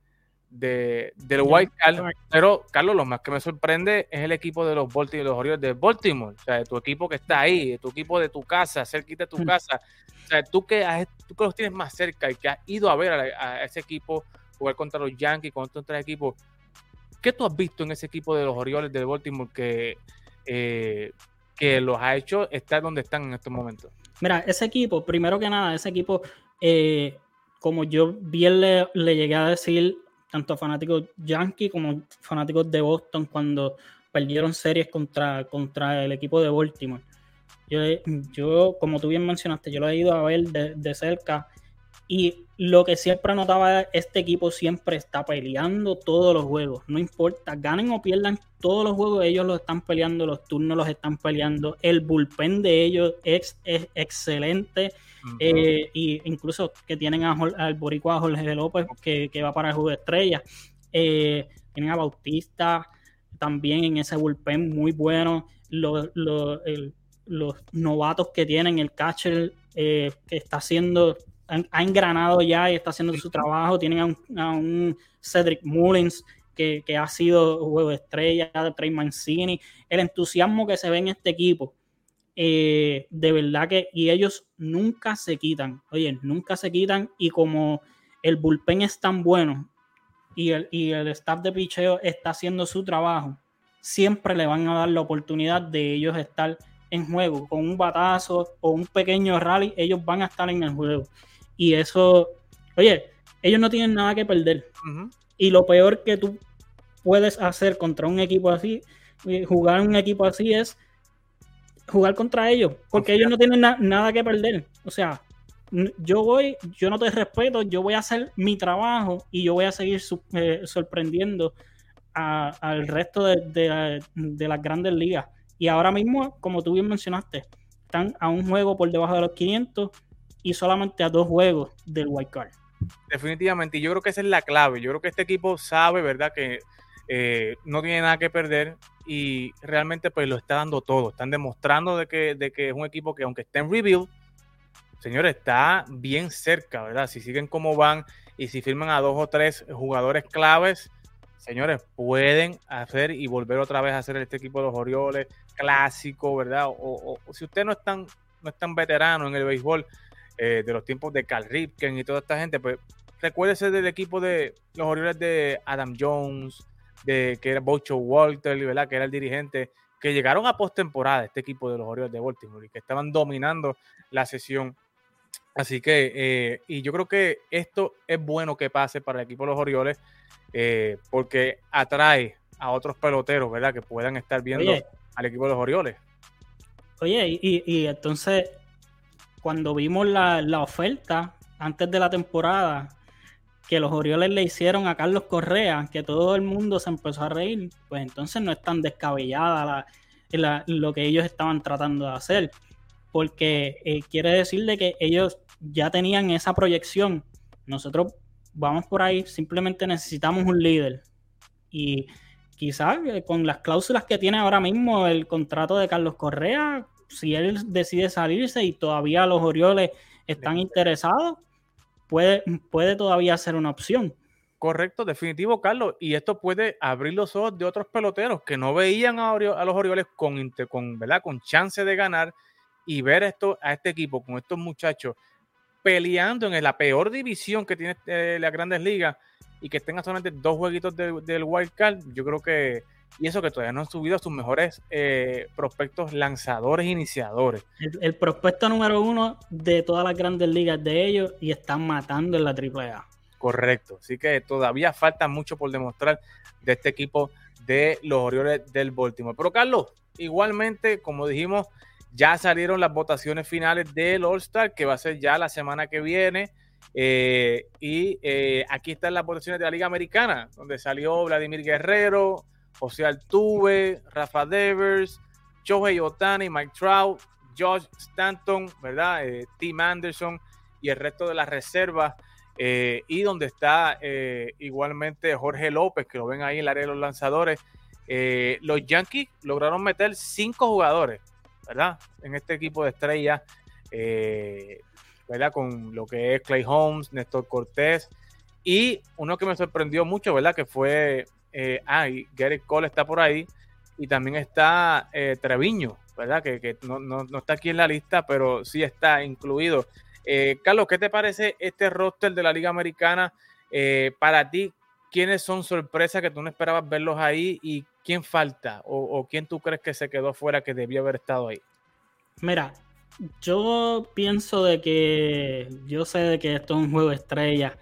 del White Card. Pero, Carlos, lo más que me sorprende es el equipo de los Baltimore, los Orioles de Baltimore. O sea, tu equipo que está ahí, tu equipo de tu casa, cerquita de tu casa. Sea, tú que, tú que los tienes más cerca y que has ido a ver a, ese equipo jugar contra los Yankees, contra otros equipos. ¿Qué tú has visto en ese equipo de los Orioles de Baltimore que, eh, que los ha hecho estar donde están en estos momentos? Mira, ese equipo, primero que nada, ese equipo, eh, como yo bien le, le, llegué a decir tanto fanáticos Yankee como fanáticos de Boston cuando perdieron series contra, contra el equipo de Baltimore. Yo, yo, como tú bien mencionaste, yo lo he ido a ver de, cerca y lo que siempre notaba este equipo siempre está peleando todos los juegos, no importa, ganen o pierdan todos los juegos, ellos los están peleando, los turnos los están peleando, el bullpen de ellos es, es excelente eh, y incluso que tienen al boricua Jorge López que, va para el juego de estrella. Eh, tienen a Bautista también en ese bullpen muy bueno. Los, novatos que tienen, el catcher eh, que está haciendo, ha, engranado ya y está haciendo su trabajo. Tienen a un, Cedric Mullins que, ha sido juego de estrella, de Trey Mancini. El entusiasmo que se ve en este equipo eh, de verdad que, y ellos nunca se quitan, oye, nunca se quitan y como el bullpen es tan bueno y el, y el staff de picheo está haciendo su trabajo, siempre le van a dar la oportunidad de ellos estar en juego, con un batazo o un pequeño rally, ellos van a estar en el juego. Y eso, oye, ellos no tienen nada que perder. Y lo peor que tú puedes hacer contra un equipo así, eh, jugar un equipo así es jugar contra ellos, porque ellos no tienen nada que perder. O sea, yo voy, yo no te respeto, yo voy a hacer mi trabajo y yo voy a seguir eh, sorprendiendo al resto de, las grandes ligas. Y ahora mismo, como tú bien mencionaste, están a un juego por debajo de los 500 y solamente a dos juegos del wild card. Definitivamente, y yo creo que esa es la clave. Yo creo que este equipo sabe, ¿verdad? Que eh, no tiene nada que perder y realmente pues lo está dando todo. Están demostrando de que, de que es un equipo que aunque esté en rebuild, señores, está bien cerca, ¿verdad? Si siguen como van y si firman a dos o tres jugadores claves, señores, pueden hacer y volver otra vez a hacer este equipo de los Orioles clásico, ¿verdad? O, si usted no es tan, no es tan veterano en el béisbol eh, de los tiempos de Cal Ripken y toda esta gente, pues recuérdese del equipo de los Orioles de Adam Jones, de que era Bocho Walter, ¿verdad? que era el dirigente, que llegaron a postemporada este equipo de los Orioles de Baltimore y que estaban dominando la sesión. Así que, eh, y yo creo que esto es bueno que pase para el equipo de los Orioles eh, porque atrae a otros peloteros, ¿verdad? Que puedan estar viendo al equipo de los Orioles. Oye, y, entonces, cuando vimos la, la oferta antes de la temporada, que los Orioles le hicieron a Carlos Correa, que todo el mundo se empezó a reír, pues entonces no es tan descabellada lo que ellos estaban tratando de hacer, porque eh, quiere decirle que ellos ya tenían esa proyección. Nosotros vamos por ahí, simplemente necesitamos un líder. Y quizás eh, con las cláusulas que tiene ahora mismo el contrato de Carlos Correa, si él decide salirse y todavía los Orioles están interesados, puede, puede todavía ser una opción. Correcto, definitivo, Carlos. Y esto puede abrir los ojos de otros peloteros que no veían a, los Orioles con, con, ¿verdad? con chance de ganar y ver esto, a este equipo, con estos muchachos peleando en la peor división que tiene eh, las grandes ligas y que tengan solamente dos jueguitos del wild card, yo creo que y eso que todavía no han subido a sus mejores eh, prospectos lanzadores iniciadores. El, prospecto número uno de todas las grandes ligas de ellos y están matando en la AAA. Correcto, así que todavía falta mucho por demostrar de este equipo de los Orioles del Baltimore. Pero Carlos, igualmente, como dijimos, ya salieron las votaciones finales del All-Star, que va a ser ya la semana que viene. Eh, y eh, aquí están las votaciones de la Liga Americana, donde salió Vladimir Guerrero, José Altuve, Rafa Devers, Shohei Otani, Mike Trout, Josh Stanton, ¿verdad? Eh, Tim Anderson y el resto de las reservas. Y donde está igualmente Jorge López, que lo ven ahí en el área de los lanzadores. los Yankees lograron meter cinco jugadores, ¿verdad? En este equipo de estrellas, ¿verdad? Con lo que es Clay Holmes, Néstor Cortés. Y uno que me sorprendió mucho, ¿verdad? Que fue, ah, y Gary Cole está por ahí. Y también está Treviño, ¿verdad? Que, no, está aquí en la lista, pero sí está incluido. Eh, Carlos, ¿qué te parece este roster de la Liga Americana? Eh, para ti, ¿quiénes son sorpresas que tú no esperabas verlos ahí y quién falta o, quién tú crees que se quedó fuera que debió haber estado ahí? Mira, yo pienso de que yo sé de que esto es un juego de estrella,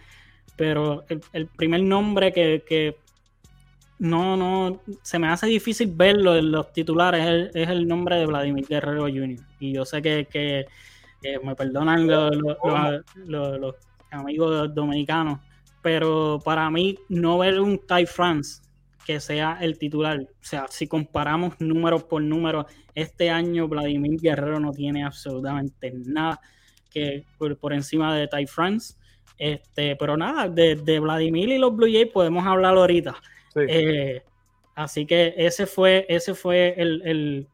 pero el, primer nombre que no, no, se me hace difícil verlo en los titulares, es el, nombre de Vladimir Guerrero Jr. Y yo sé que, me perdonan los, amigos dominicanos, pero para mí no ver un Ty France que sea el titular, o sea, si comparamos número por número, este año Vladimir Guerrero no tiene absolutamente nada que por, encima de Ty France. Este, pero nada, de, de Vladimir y los Blue Jays podemos hablar ahorita. Eh, así que ese fue, ese fue el,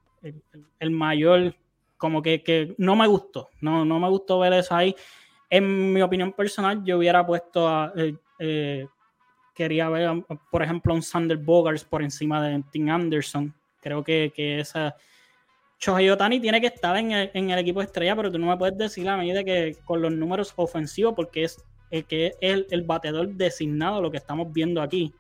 mayor, como que, no me gustó, no, no me gustó ver eso ahí. En mi opinión personal, yo hubiera puesto a, eh, eh, quería ver, por ejemplo, un Sander Bogarts por encima de Tim Anderson. Creo que, que esa... Shohei Otani tiene que estar en el, en el, equipo estrella, pero tú no me puedes decir a medida que con los números ofensivos, porque es el que es el, el bateador designado, lo que estamos viendo aquí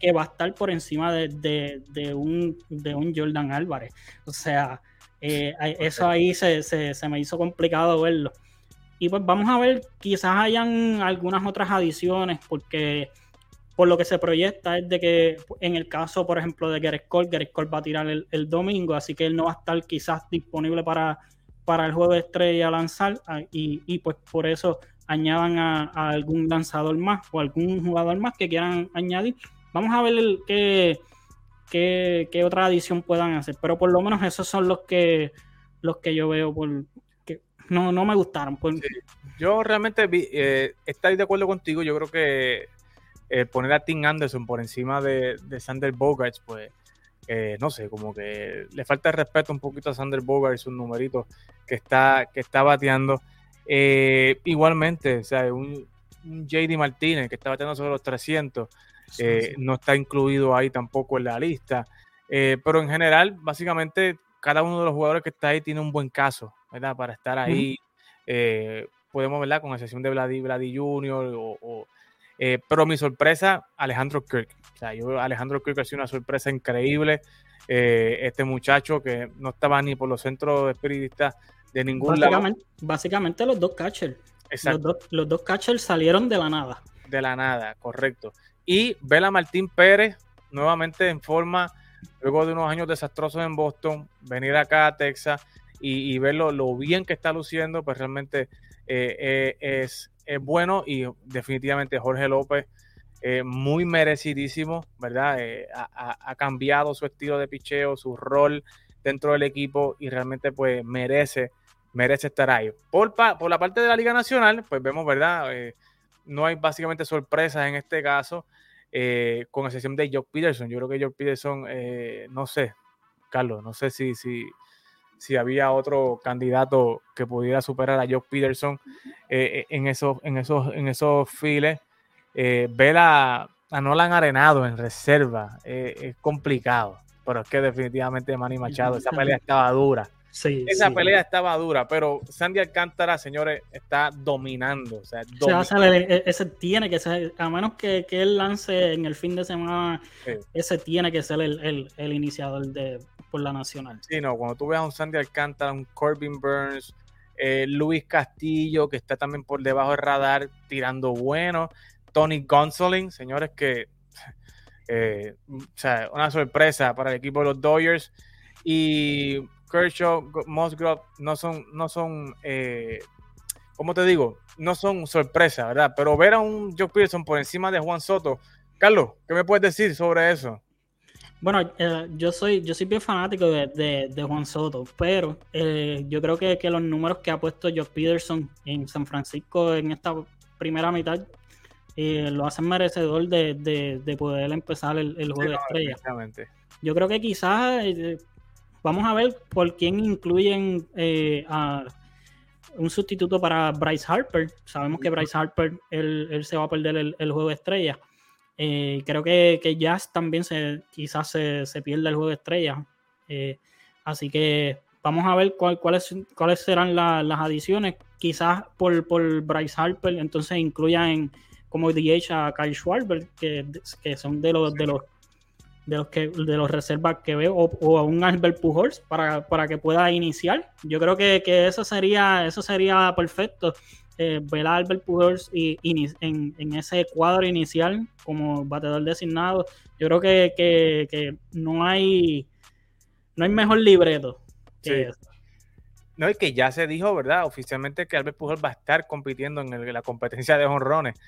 que va a estar por encima de, un, de un Jordan Álvarez. O sea, eh, eso ahí se, me hizo complicado verlo. Y pues vamos a ver, quizás hayan algunas otras adiciones, porque por lo que se proyecta es de que en el caso, por ejemplo, de Gareth Cole, Gareth Cole va a tirar el, domingo, así que él no va a estar quizás disponible para, para el juego de estrella lanzar, ah, y, y pues por eso añadan a, algún lanzador más o algún jugador más que quieran añadir. Vamos a ver qué, qué, otra adición puedan hacer, pero por lo menos esos son los que los que yo veo por no, no me gustaron. Yo realmente vi, eh, estoy de acuerdo contigo, yo creo que eh, poner a Tim Anderson por encima de, de Sander Bogarts, pues eh, no sé, como que le falta respeto un poquito a Sander Bogarts, un numerito que está, que está bateando. Eh, igualmente, o sea, un, JD Martínez que está bateando sobre los 300, eh, no está incluido ahí tampoco en la lista. Eh, pero en general, básicamente, cada uno de los jugadores que está ahí tiene un buen caso, ¿verdad? Para estar ahí. podemos, ¿verdad? Con excepción de Vladi, Vladi Jr. O, pero mi sorpresa, Alejandro Kirk. O sea, yo, Alejandro Kirk ha sido una sorpresa increíble. este muchacho que no estaba ni por los centros espiritistas de ningún básicamente, lado. Básicamente los dos catchers. Los dos, los dos catchers salieron de la nada. De la nada, correcto. Y Vela Martín Pérez, nuevamente en forma, luego de unos años desastrosos en Boston, venir acá a Texas y, y verlo lo bien que está luciendo, pues realmente eh, eh, es, es, bueno y definitivamente Jorge López, eh, muy merecidísimo, ¿verdad? Ha, ha, cambiado su estilo de picheo, su rol dentro del equipo y realmente pues merece merece estar ahí. Por, por la parte de la Liga Nacional, pues vemos, ¿verdad? Eh, no hay básicamente sorpresas en este caso, eh, con excepción de Jock Peterson. Yo creo que Jock Peterson, eh, no sé, Carlos, no sé si, si, si había otro candidato que pudiera superar a Jock Peterson en, esos, en, esos, en esos files. ver a, a, Nolan Arenado en reserva es complicado, pero es que definitivamente Manny Machado, esa pelea estaba dura. Esa pelea estaba dura, pero Sandy Alcántara, señores, está dominando. O sea, e, ese tiene que ser, a menos que, él lance en el fin de semana, ese tiene que ser el, iniciador de, por la nacional. Sí, no, cuando tú veas a un Sandy Alcántara, un Corbin Burns, eh, Luis Castillo, que está también por debajo del radar, tirando bueno, Tony Gonsolin, señores, que, eh, o sea, una sorpresa para el equipo de los Dodgers. Y Kershaw, Musgrove no son, no son, eh, ¿cómo te digo? No son sorpresa, ¿verdad? Pero ver a un Joe Pearson por encima de Juan Soto, Carlos, ¿qué me puedes decir sobre eso? Bueno, eh, yo soy yo soy bien fanático de, Juan Soto, pero eh, yo creo que, los números que ha puesto Josh Peterson en San Francisco en esta primera mitad eh, lo hacen merecedor de, poder empezar el, juego de estrella. Yo creo que quizás vamos a ver por quién incluyen a un sustituto para Bryce Harper. Sabemos que Bryce Harper él, se va a perder el, juego de estrella. Eh, creo que, que, Jazz también se, quizás se, pierde el juego de estrellas. Eh, así que vamos a ver cuáles, cuáles serán las adiciones. Quizás por, por Bryce Harper, entonces incluyan como DH a Kyle Schwarber, que, que son de los de los de los que de los reservas que veo, o, a un Albert Pujols para, para, que pueda iniciar. Yo creo que, que, eso sería, eso sería perfecto eh, ver a Albert Pujols y, en, ese cuadro inicial como batedor designado, yo creo que, no hay no hay mejor libreto que eso. No, y que ya se dijo, ¿verdad? Oficialmente que Albert Pujols va a estar compitiendo en la competencia de honrones.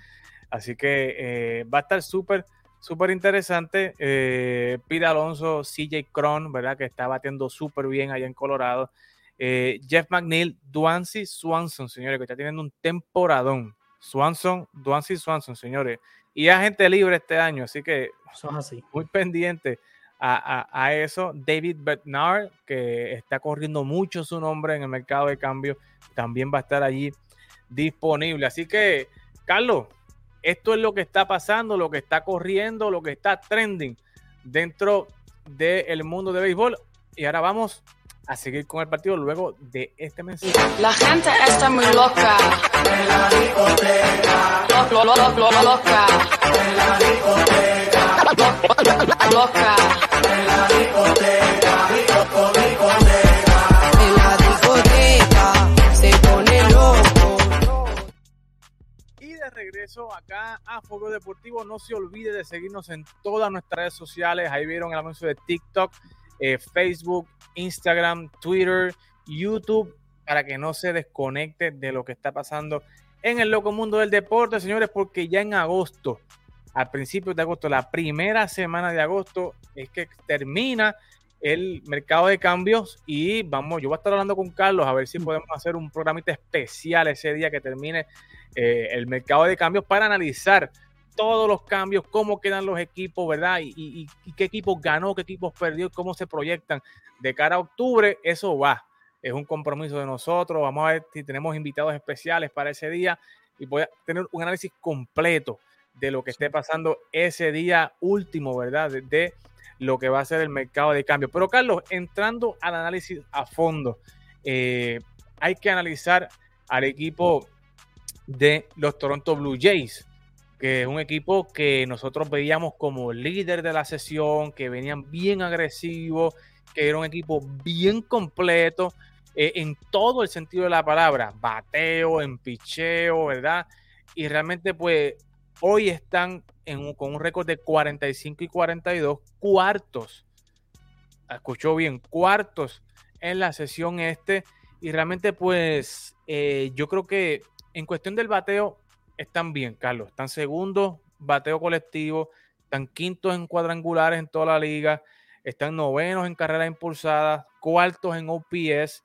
Así que eh, va a estar súper, súper interesante. Eh, Pete Alonso, CJ Cron, ¿verdad? Que está batiendo súper bien allá en Colorado. Eh, Jeff McNeil, Duancy Swanson, señores, que está teniendo un temporadón. Swanson, Duancy Swanson, señores. Y agente libre este año, así que así. muy pendiente a, eso. David Bednar, que está corriendo mucho su nombre en el mercado de cambio, también va a estar allí disponible. Así que, Carlos, esto es lo que está pasando, lo que está corriendo, lo que está trending dentro del mundo de béisbol. Y ahora vamos a seguir con el partido luego de este mensaje. La gente está muy loca. En la loca. En la. Loca. En la. Regreso acá a Fuego Deportivo, no se olvide de seguirnos en todas nuestras redes sociales. Ahí vieron el anuncio de TikTok, eh, Facebook, Instagram, Twitter, YouTube, para que no se desconecte de lo que está pasando en el loco mundo del deporte, señores, porque ya en agosto, al principio de agosto, la primera semana de agosto, es que termina el mercado de cambios y vamos, yo voy a estar hablando con Carlos a ver si podemos hacer un programita especial ese día que termine eh, el mercado de cambios para analizar todos los cambios, cómo quedan los equipos, ¿verdad? Y, qué equipos ganó, qué equipos perdió, cómo se proyectan de cara a octubre, eso va. Es un compromiso de nosotros. Vamos a ver si tenemos invitados especiales para ese día y voy a tener un análisis completo de lo que esté pasando ese día último, ¿verdad? De, lo que va a ser el mercado de cambio. Pero Carlos, entrando al análisis a fondo, eh, hay que analizar al equipo de los Toronto Blue Jays que es un equipo que nosotros veíamos como líder de la sesión, que venían bien agresivos, que era un equipo bien completo eh, en todo el sentido de la palabra, bateo, en picheo, ¿verdad? Y realmente pues hoy están con un récord de 45 y 42 cuartos. Escuchó bien, cuartos en la sesión este. Y realmente pues eh, yo creo que en cuestión del bateo están bien, Carlos. Están segundos, bateo colectivo, están quintos en cuadrangulares en toda la liga, están novenos en carreras impulsadas, cuartos en OPS,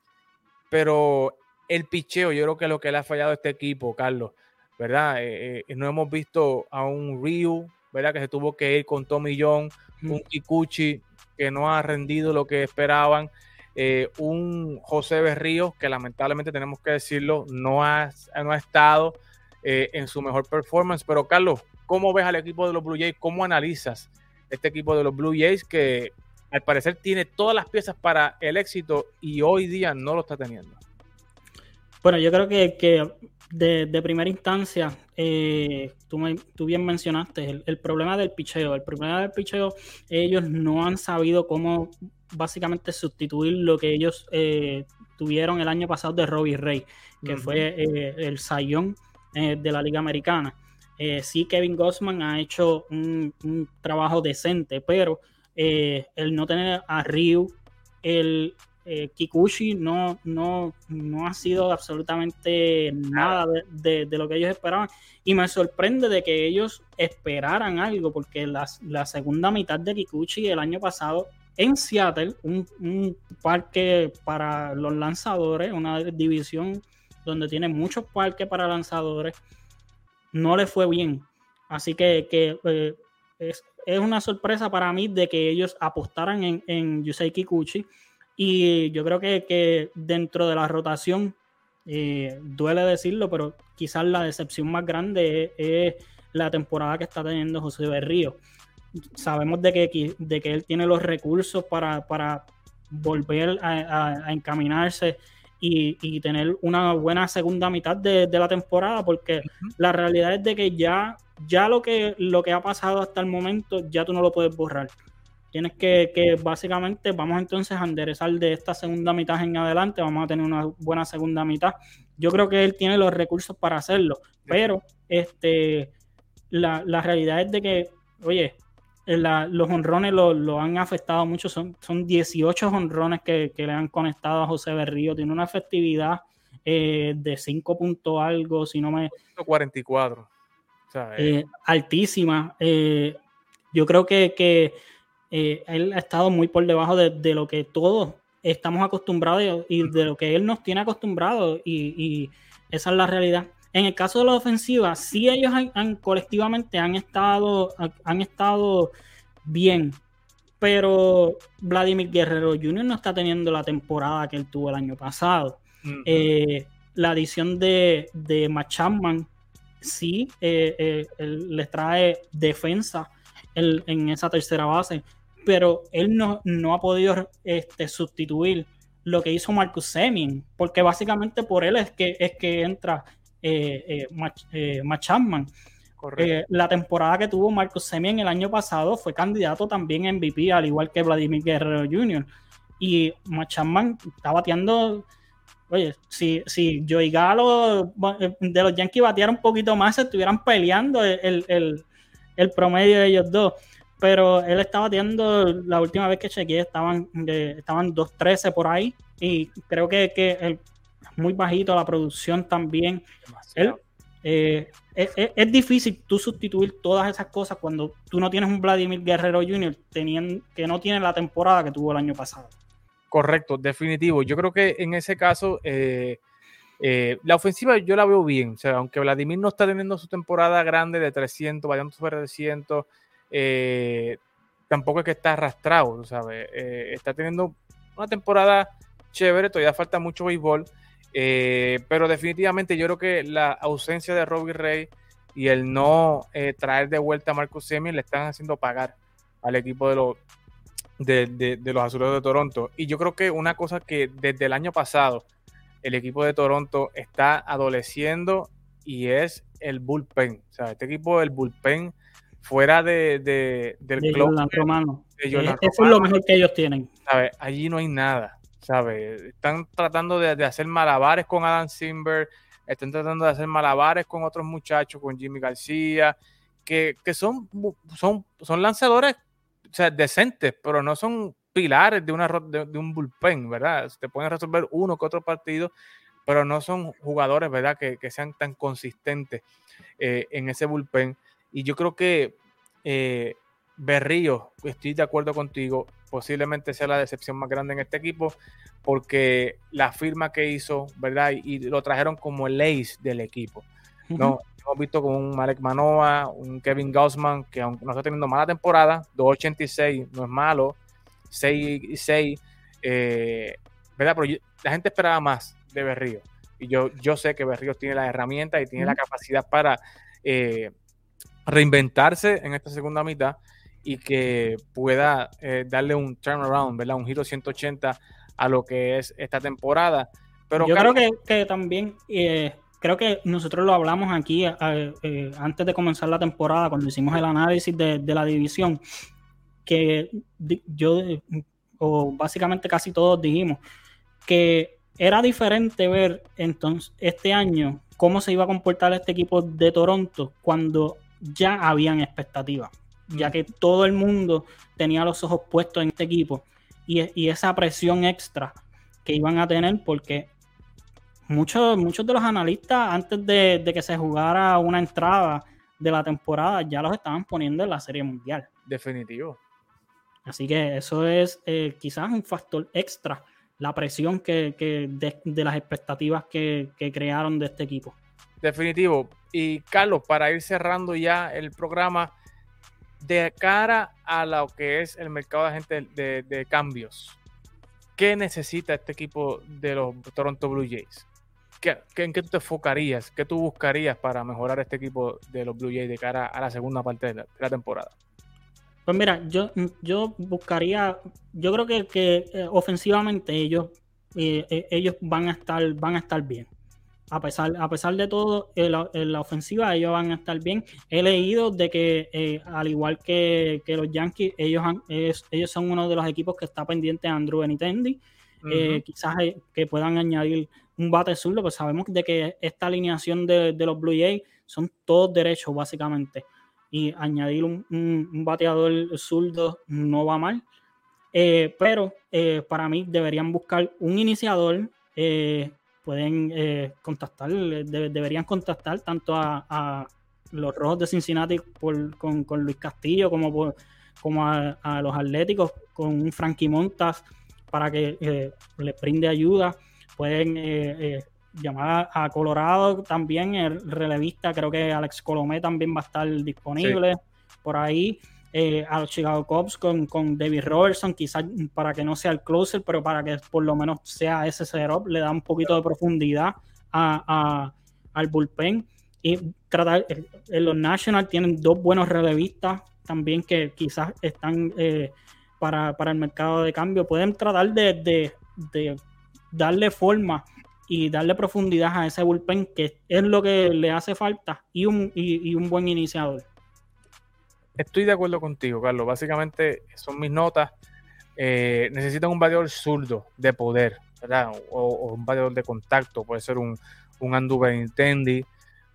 pero el picheo, yo creo que es lo que le ha fallado a este equipo, Carlos, ¿verdad? Eh, eh, no hemos visto a un Ryu, ¿verdad? Que se tuvo que ir con Tommy John, un Kikuchi que no ha rendido lo que esperaban. Eh, un José Berrío, que lamentablemente tenemos que decirlo, no ha, no ha estado en su mejor performance. Pero Carlos, ¿cómo ves al equipo de los Blue Jays? ¿Cómo analizas este equipo de los Blue Jays que al parecer tiene todas las piezas para el éxito y hoy día no lo está teniendo? Bueno, yo creo que, de, primera instancia, eh, tú, bien mencionaste el, problema del picheo. El problema del picheo, ellos no han sabido cómo básicamente sustituir lo que ellos eh, tuvieron el año pasado de Robbie Ray, que fue el sayón eh, de la Liga Americana. Eh, sí, Kevin Gossman ha hecho un, trabajo decente, pero eh, el no tener a Ryu, el, eh, Kikuchi no, no, no ha sido absolutamente nada de, lo que ellos esperaban. Y me sorprende de que ellos esperaran algo, porque la, segunda mitad de Kikuchi el año pasado en Seattle, un, parque para los lanzadores, una división donde tiene muchos parques para lanzadores, no le fue bien. Así que, que, eh, es, es una sorpresa para mí de que ellos apostaran en, en Yusei Kikuchi. Y yo creo que, que dentro de la rotación, eh, duele decirlo, pero quizás la decepción más grande es, es la temporada que está teniendo José Berrío. Sabemos de que, de que él tiene los recursos para, para volver a, a- a encaminarse y, y tener una buena segunda mitad de, de la temporada, porque la realidad es de que ya, ya lo, que, lo que ha pasado hasta el momento, ya tú no lo puedes borrar. Tienes que, que básicamente, vamos entonces a enderezar de esta segunda mitad en adelante, vamos a tener una buena segunda mitad. Yo creo que él tiene los recursos para hacerlo, pero este, la, la realidad es de que, oye, la- los honrones lo, lo han afectado mucho. Son, son 18 honrones que, que le han conectado a José Berrío. Tiene una efectividad eh, de 5 puntos algo, si no me. 44. O sea, eh, eh, altísima. Yo creo que, que, eh, él ha estado muy por debajo de, de lo que todos estamos acostumbrados y de lo que él nos tiene acostumbrados. Y, y esa es la realidad. En el caso de la ofensiva, sí ellos han, han- colectivamente han estado, han- estado bien, pero Vladimir Guerrero Jr. no está teniendo la temporada que él tuvo el año pasado. Eh, la adición de, de Matt Chapman sí eh, eh, él les trae defensa en, en esa tercera base, pero él no, no ha podido este, sustituir lo que hizo Marcus Semien, porque básicamente por él es que, es que entra eh, eh, eh. Eh, la temporada que tuvo Marcus Semien el año pasado fue candidato también a MVP, al igual que Vladimir Guerrero Jr. Y Matt Chapman está bateando. Oye, si, si Joey Galo eh, de los Yankees bateara un poquito más, se estuvieran peleando el, el- el- el promedio de ellos dos. Pero él está bateando, la última vez que chequeé, estaban, eh, estaban 2.13 por ahí. Y creo que, que el- muy bajito la producción también. Él, eh, es, es- es difícil tú sustituir todas esas cosas cuando tú no tienes un Vladimir Guerrero Jr. Teniendo, que no tiene la temporada que tuvo el año pasado. Correcto, definitivo. Yo creo que en ese caso, eh, eh, la ofensiva yo la veo bien. O sea, aunque Vladimir no está teniendo su temporada grande de 300, vayando sobre 300, eh, tampoco es que está arrastrado, ¿sabes? Eh, está teniendo una temporada chévere, todavía falta mucho béisbol, eh, pero definitivamente yo creo que la ausencia de Robbie Ray y el no eh, traer de vuelta a Marcus Semien le están haciendo pagar al equipo de los de, de- de los Azules de Toronto. Y yo creo que una cosa que desde el año pasado el equipo de Toronto está adoleciendo y es el bullpen. O sea, este equipo del bullpen fuera de, de- del De club Jordan Romano. de Jordan Eh, Eso es Romano, lo mejor que ellos tienen. ¿sabe? Allí no hay nada, ¿sabes? Están tratando de, de hacer malabares con Adam Simber, están tratando de hacer malabares con otros muchachos, con Jimmy García, que, que son, son, son lanzadores o sea, decentes, pero no son pilares de, una, de un bullpen, ¿verdad? Te pueden resolver uno que otro partido, pero no son jugadores, ¿verdad? Que, que sean tan consistentes eh, en ese bullpen. Y yo creo que eh, Berrío, estoy de acuerdo contigo, posiblemente sea la decepción más grande en este equipo, porque la firma que hizo, ¿verdad? Y, y lo trajeron como el ace del equipo. No, hemos visto con un Marek Manoa, un Kevin Gaussman, que aunque no está teniendo mala temporada, 2.86 no es malo, 6 y 6, eh, ¿verdad? Pero yo- la gente esperaba más de Berrío. Y yo, yo sé que Berrío tiene las herramientas y tiene la capacidad para eh, reinventarse en esta segunda mitad y que pueda eh, darle un turnaround, ¿verdad? Un giro 180 a lo que es esta temporada. Pero Yo Carlos, creo que, que también, eh, creo que nosotros lo hablamos aquí eh, antes de comenzar la temporada, cuando hicimos el análisis de, de la división, que yo, o básicamente casi todos dijimos, que era diferente ver entonces este año cómo se iba a comportar este equipo de Toronto cuando ya habían expectativas, ya que todo el mundo tenía los ojos puestos en este equipo y, y esa presión extra que iban a tener porque muchos, muchos de los analistas antes de, de que se jugara una entrada de la temporada ya los estaban poniendo en la Serie Mundial. Definitivo. Así que eso es eh, quizás un factor extra, la presión que, que de, de las expectativas que, que crearon de este equipo. Definitivo. Y Carlos, para ir cerrando ya el programa, de cara a lo que es el mercado de agentes de, de cambios, ¿qué necesita este equipo de los Toronto Blue Jays? ¿Qué, en qué te enfocarías? ¿Qué tú buscarías para mejorar este equipo de los Blue Jays de cara a la segunda parte de la, temporada? Pues mira, yo, yo buscaría, yo creo que, que eh, ofensivamente ellos, eh, eh, ellos van a estar, van a estar bien. A pesar, a pesar de todo, en la, en la ofensiva ellos van a estar bien. He leído de que, eh, al igual que, que los Yankees, ellos, han, ellos, ellos, son uno de los equipos que está pendiente a Andrew Benitendi. Uh -huh. quizás que puedan añadir un bate zurdo, pues sabemos de que esta alineación de, de los Blue Jays son todos derechos, básicamente y añadir un, un, un bateador zurdo no va mal. Eh, pero eh, para mí deberían buscar un iniciador. Eh, pueden eh, contactar, de, deberían contactar tanto a, a, los Rojos de Cincinnati por, con, con, Luis Castillo como, por, como a, a, los Atléticos con un Frankie Montas para que eh, les brinde ayuda. Pueden llamar a Colorado también, el relevista, creo que Alex Colomé también va a estar disponible sí. por ahí. Eh, a los Chicago Cubs con, con, David Robertson, quizás para que no sea el closer, pero para que por lo menos sea ese setup, le da un poquito de profundidad a, al bullpen. Y tratar, eh, en los Nationals tienen dos buenos relevistas también que quizás están eh, para, para, el mercado de cambio. Pueden tratar de, de, darle forma y darle profundidad a ese bullpen que es lo que le hace falta y un, y un buen iniciador. Estoy de acuerdo contigo, Carlos. Básicamente son mis notas. Eh, necesitan un bateador zurdo de poder, ¿verdad? O, o, un bateador de contacto. Puede ser un, un Andu Benintendi,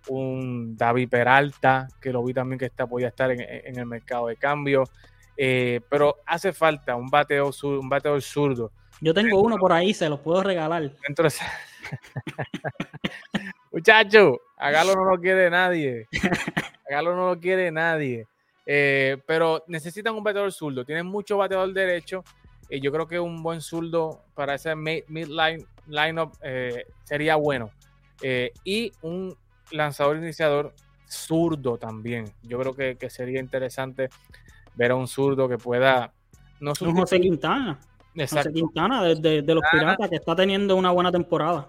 un David Peralta, que lo vi también que está, podía estar en, en el mercado de cambio. Eh, pero hace falta un bateador, un bateador zurdo. Yo tengo uno por ahí, se los puedo regalar. Entonces, muchacho, hágalo no lo quiere nadie. Hágalo no lo quiere nadie. Eh, pero necesitan un bateador zurdo. Tienen mucho bateador derecho. Y yo creo que un buen zurdo para ese mid-line lineup eh, sería bueno. Eh, y un lanzador iniciador zurdo también. Yo creo que, que, sería interesante ver a un zurdo que pueda. No un José Quintana. Exacto. José Quintana de, de, de los Piratas que está teniendo una buena temporada.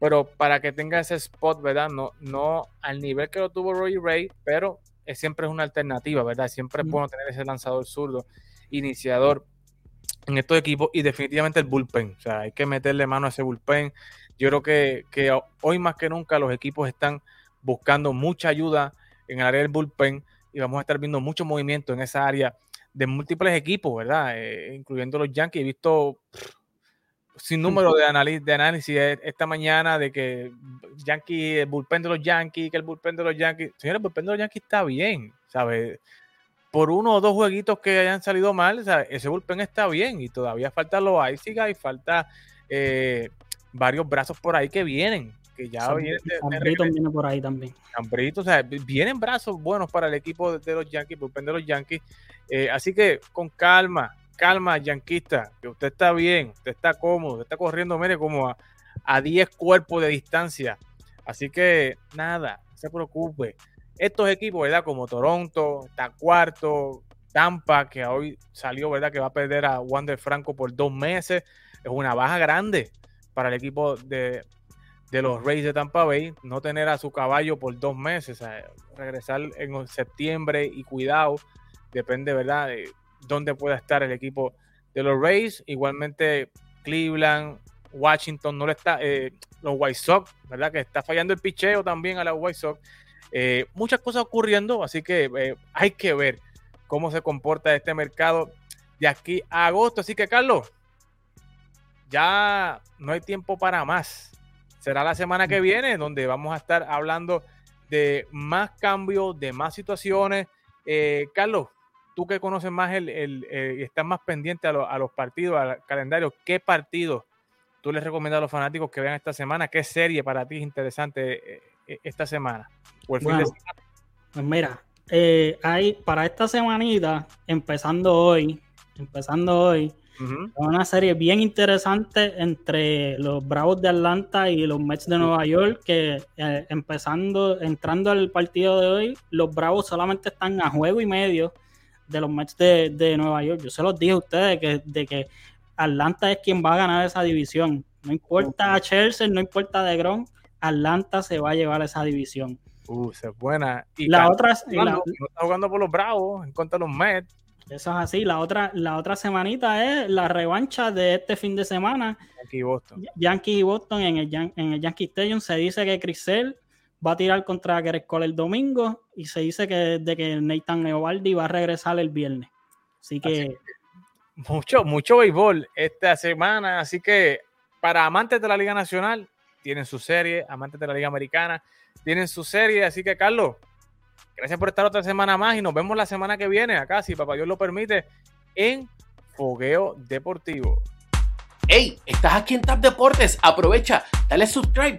Pero para que tenga ese spot, ¿verdad? No, no al nivel que lo tuvo Roy Ray, pero es, siempre es una alternativa, ¿verdad? Siempre es bueno tener ese lanzador zurdo, iniciador en estos equipos y definitivamente el bullpen. O sea, hay que meterle mano a ese bullpen. Yo creo que, que hoy más que nunca los equipos están buscando mucha ayuda en el área del bullpen y vamos a estar viendo mucho movimiento en esa área de múltiples equipos, ¿verdad? Eh, incluyendo los Yankees. He visto pff, sin número de, análisis, de análisis esta mañana de que Yankee, el bullpen de los Yankees, que el bullpen de los Yankees. Señores, el bullpen de los Yankees está bien, ¿sabes? Por uno o dos jueguitos que hayan salido mal, ¿sabes? ese bullpen está bien y todavía falta los Iciga y falta eh, varios brazos por ahí que vienen. Que ya San, vienen de, viene por ahí también. Cambrito, o sea, vienen brazos buenos para el equipo de los Yankees, bullpen de los Yankees. Eh, así que con calma, calma, yanquista, que usted está bien, usted está cómodo, usted está corriendo, mire, como a, a 10 cuerpos de distancia. Así que nada, no se preocupe. Estos equipos, ¿verdad? Como Toronto, está cuarto, Tampa, que hoy salió, ¿verdad? Que va a perder a Wander Franco por dos meses. Es una baja grande para el equipo de, de los Rays de Tampa Bay. No tener a su caballo por dos meses. Regresar en septiembre y cuidado. Depende, ¿verdad? Dónde pueda estar el equipo de los Rays. Igualmente Cleveland, Washington, no le está, eh, los White Sox, ¿verdad? Que está fallando el picheo también a los White Sox. Eh, muchas cosas ocurriendo, así que eh, hay que ver cómo se comporta este mercado de aquí a agosto. Así que, Carlos, ya no hay tiempo para más. Será la semana que viene donde vamos a estar hablando de más cambios, de más situaciones. Carlos, tú que conoces más el, el, el estás más pendiente a, lo, a, los partidos, al calendario, ¿qué partidos tú les recomiendas a los fanáticos que vean esta semana? ¿Qué serie para ti es interesante eh, eh, esta semana? O el fin de semana. Pues mira, eh, hay para esta semanita, empezando hoy, empezando hoy, una serie bien interesante entre los Bravos de Atlanta y los Mets de Nueva York, que eh, empezando, entrando al partido de hoy, los Bravos solamente están a juego y medio de los Mets de, de Nueva York. Yo se los dije a ustedes que, de que Atlanta es quien va a ganar esa división. No importa a Chelsea, no importa de Gron, Atlanta se va a llevar esa división. Uh, esa es buena. Y La Carlos otra, y la- jugando- no está jugando por los Bravos en contra de los Mets. eso es así, la otra, la otra semanita es la revancha de este fin de semana Aquí Boston. Yankees y Boston en el, en el Yankee Stadium se dice que Crisel va a tirar contra Gareth Cole el domingo y se dice que de que Nathan Eovaldi va a regresar el viernes. Así que Mucho, mucho béisbol esta semana. Así que para amantes de la Liga Nacional, tienen su serie. Amantes de la Liga Americana, tienen su serie. Así que, Carlos, gracias por estar otra semana más y nos vemos la semana que viene acá, si papá Dios lo permite, en Fogueo Deportivo. Hey, estás aquí en Tap Deportes, aprovecha, dale subscribe,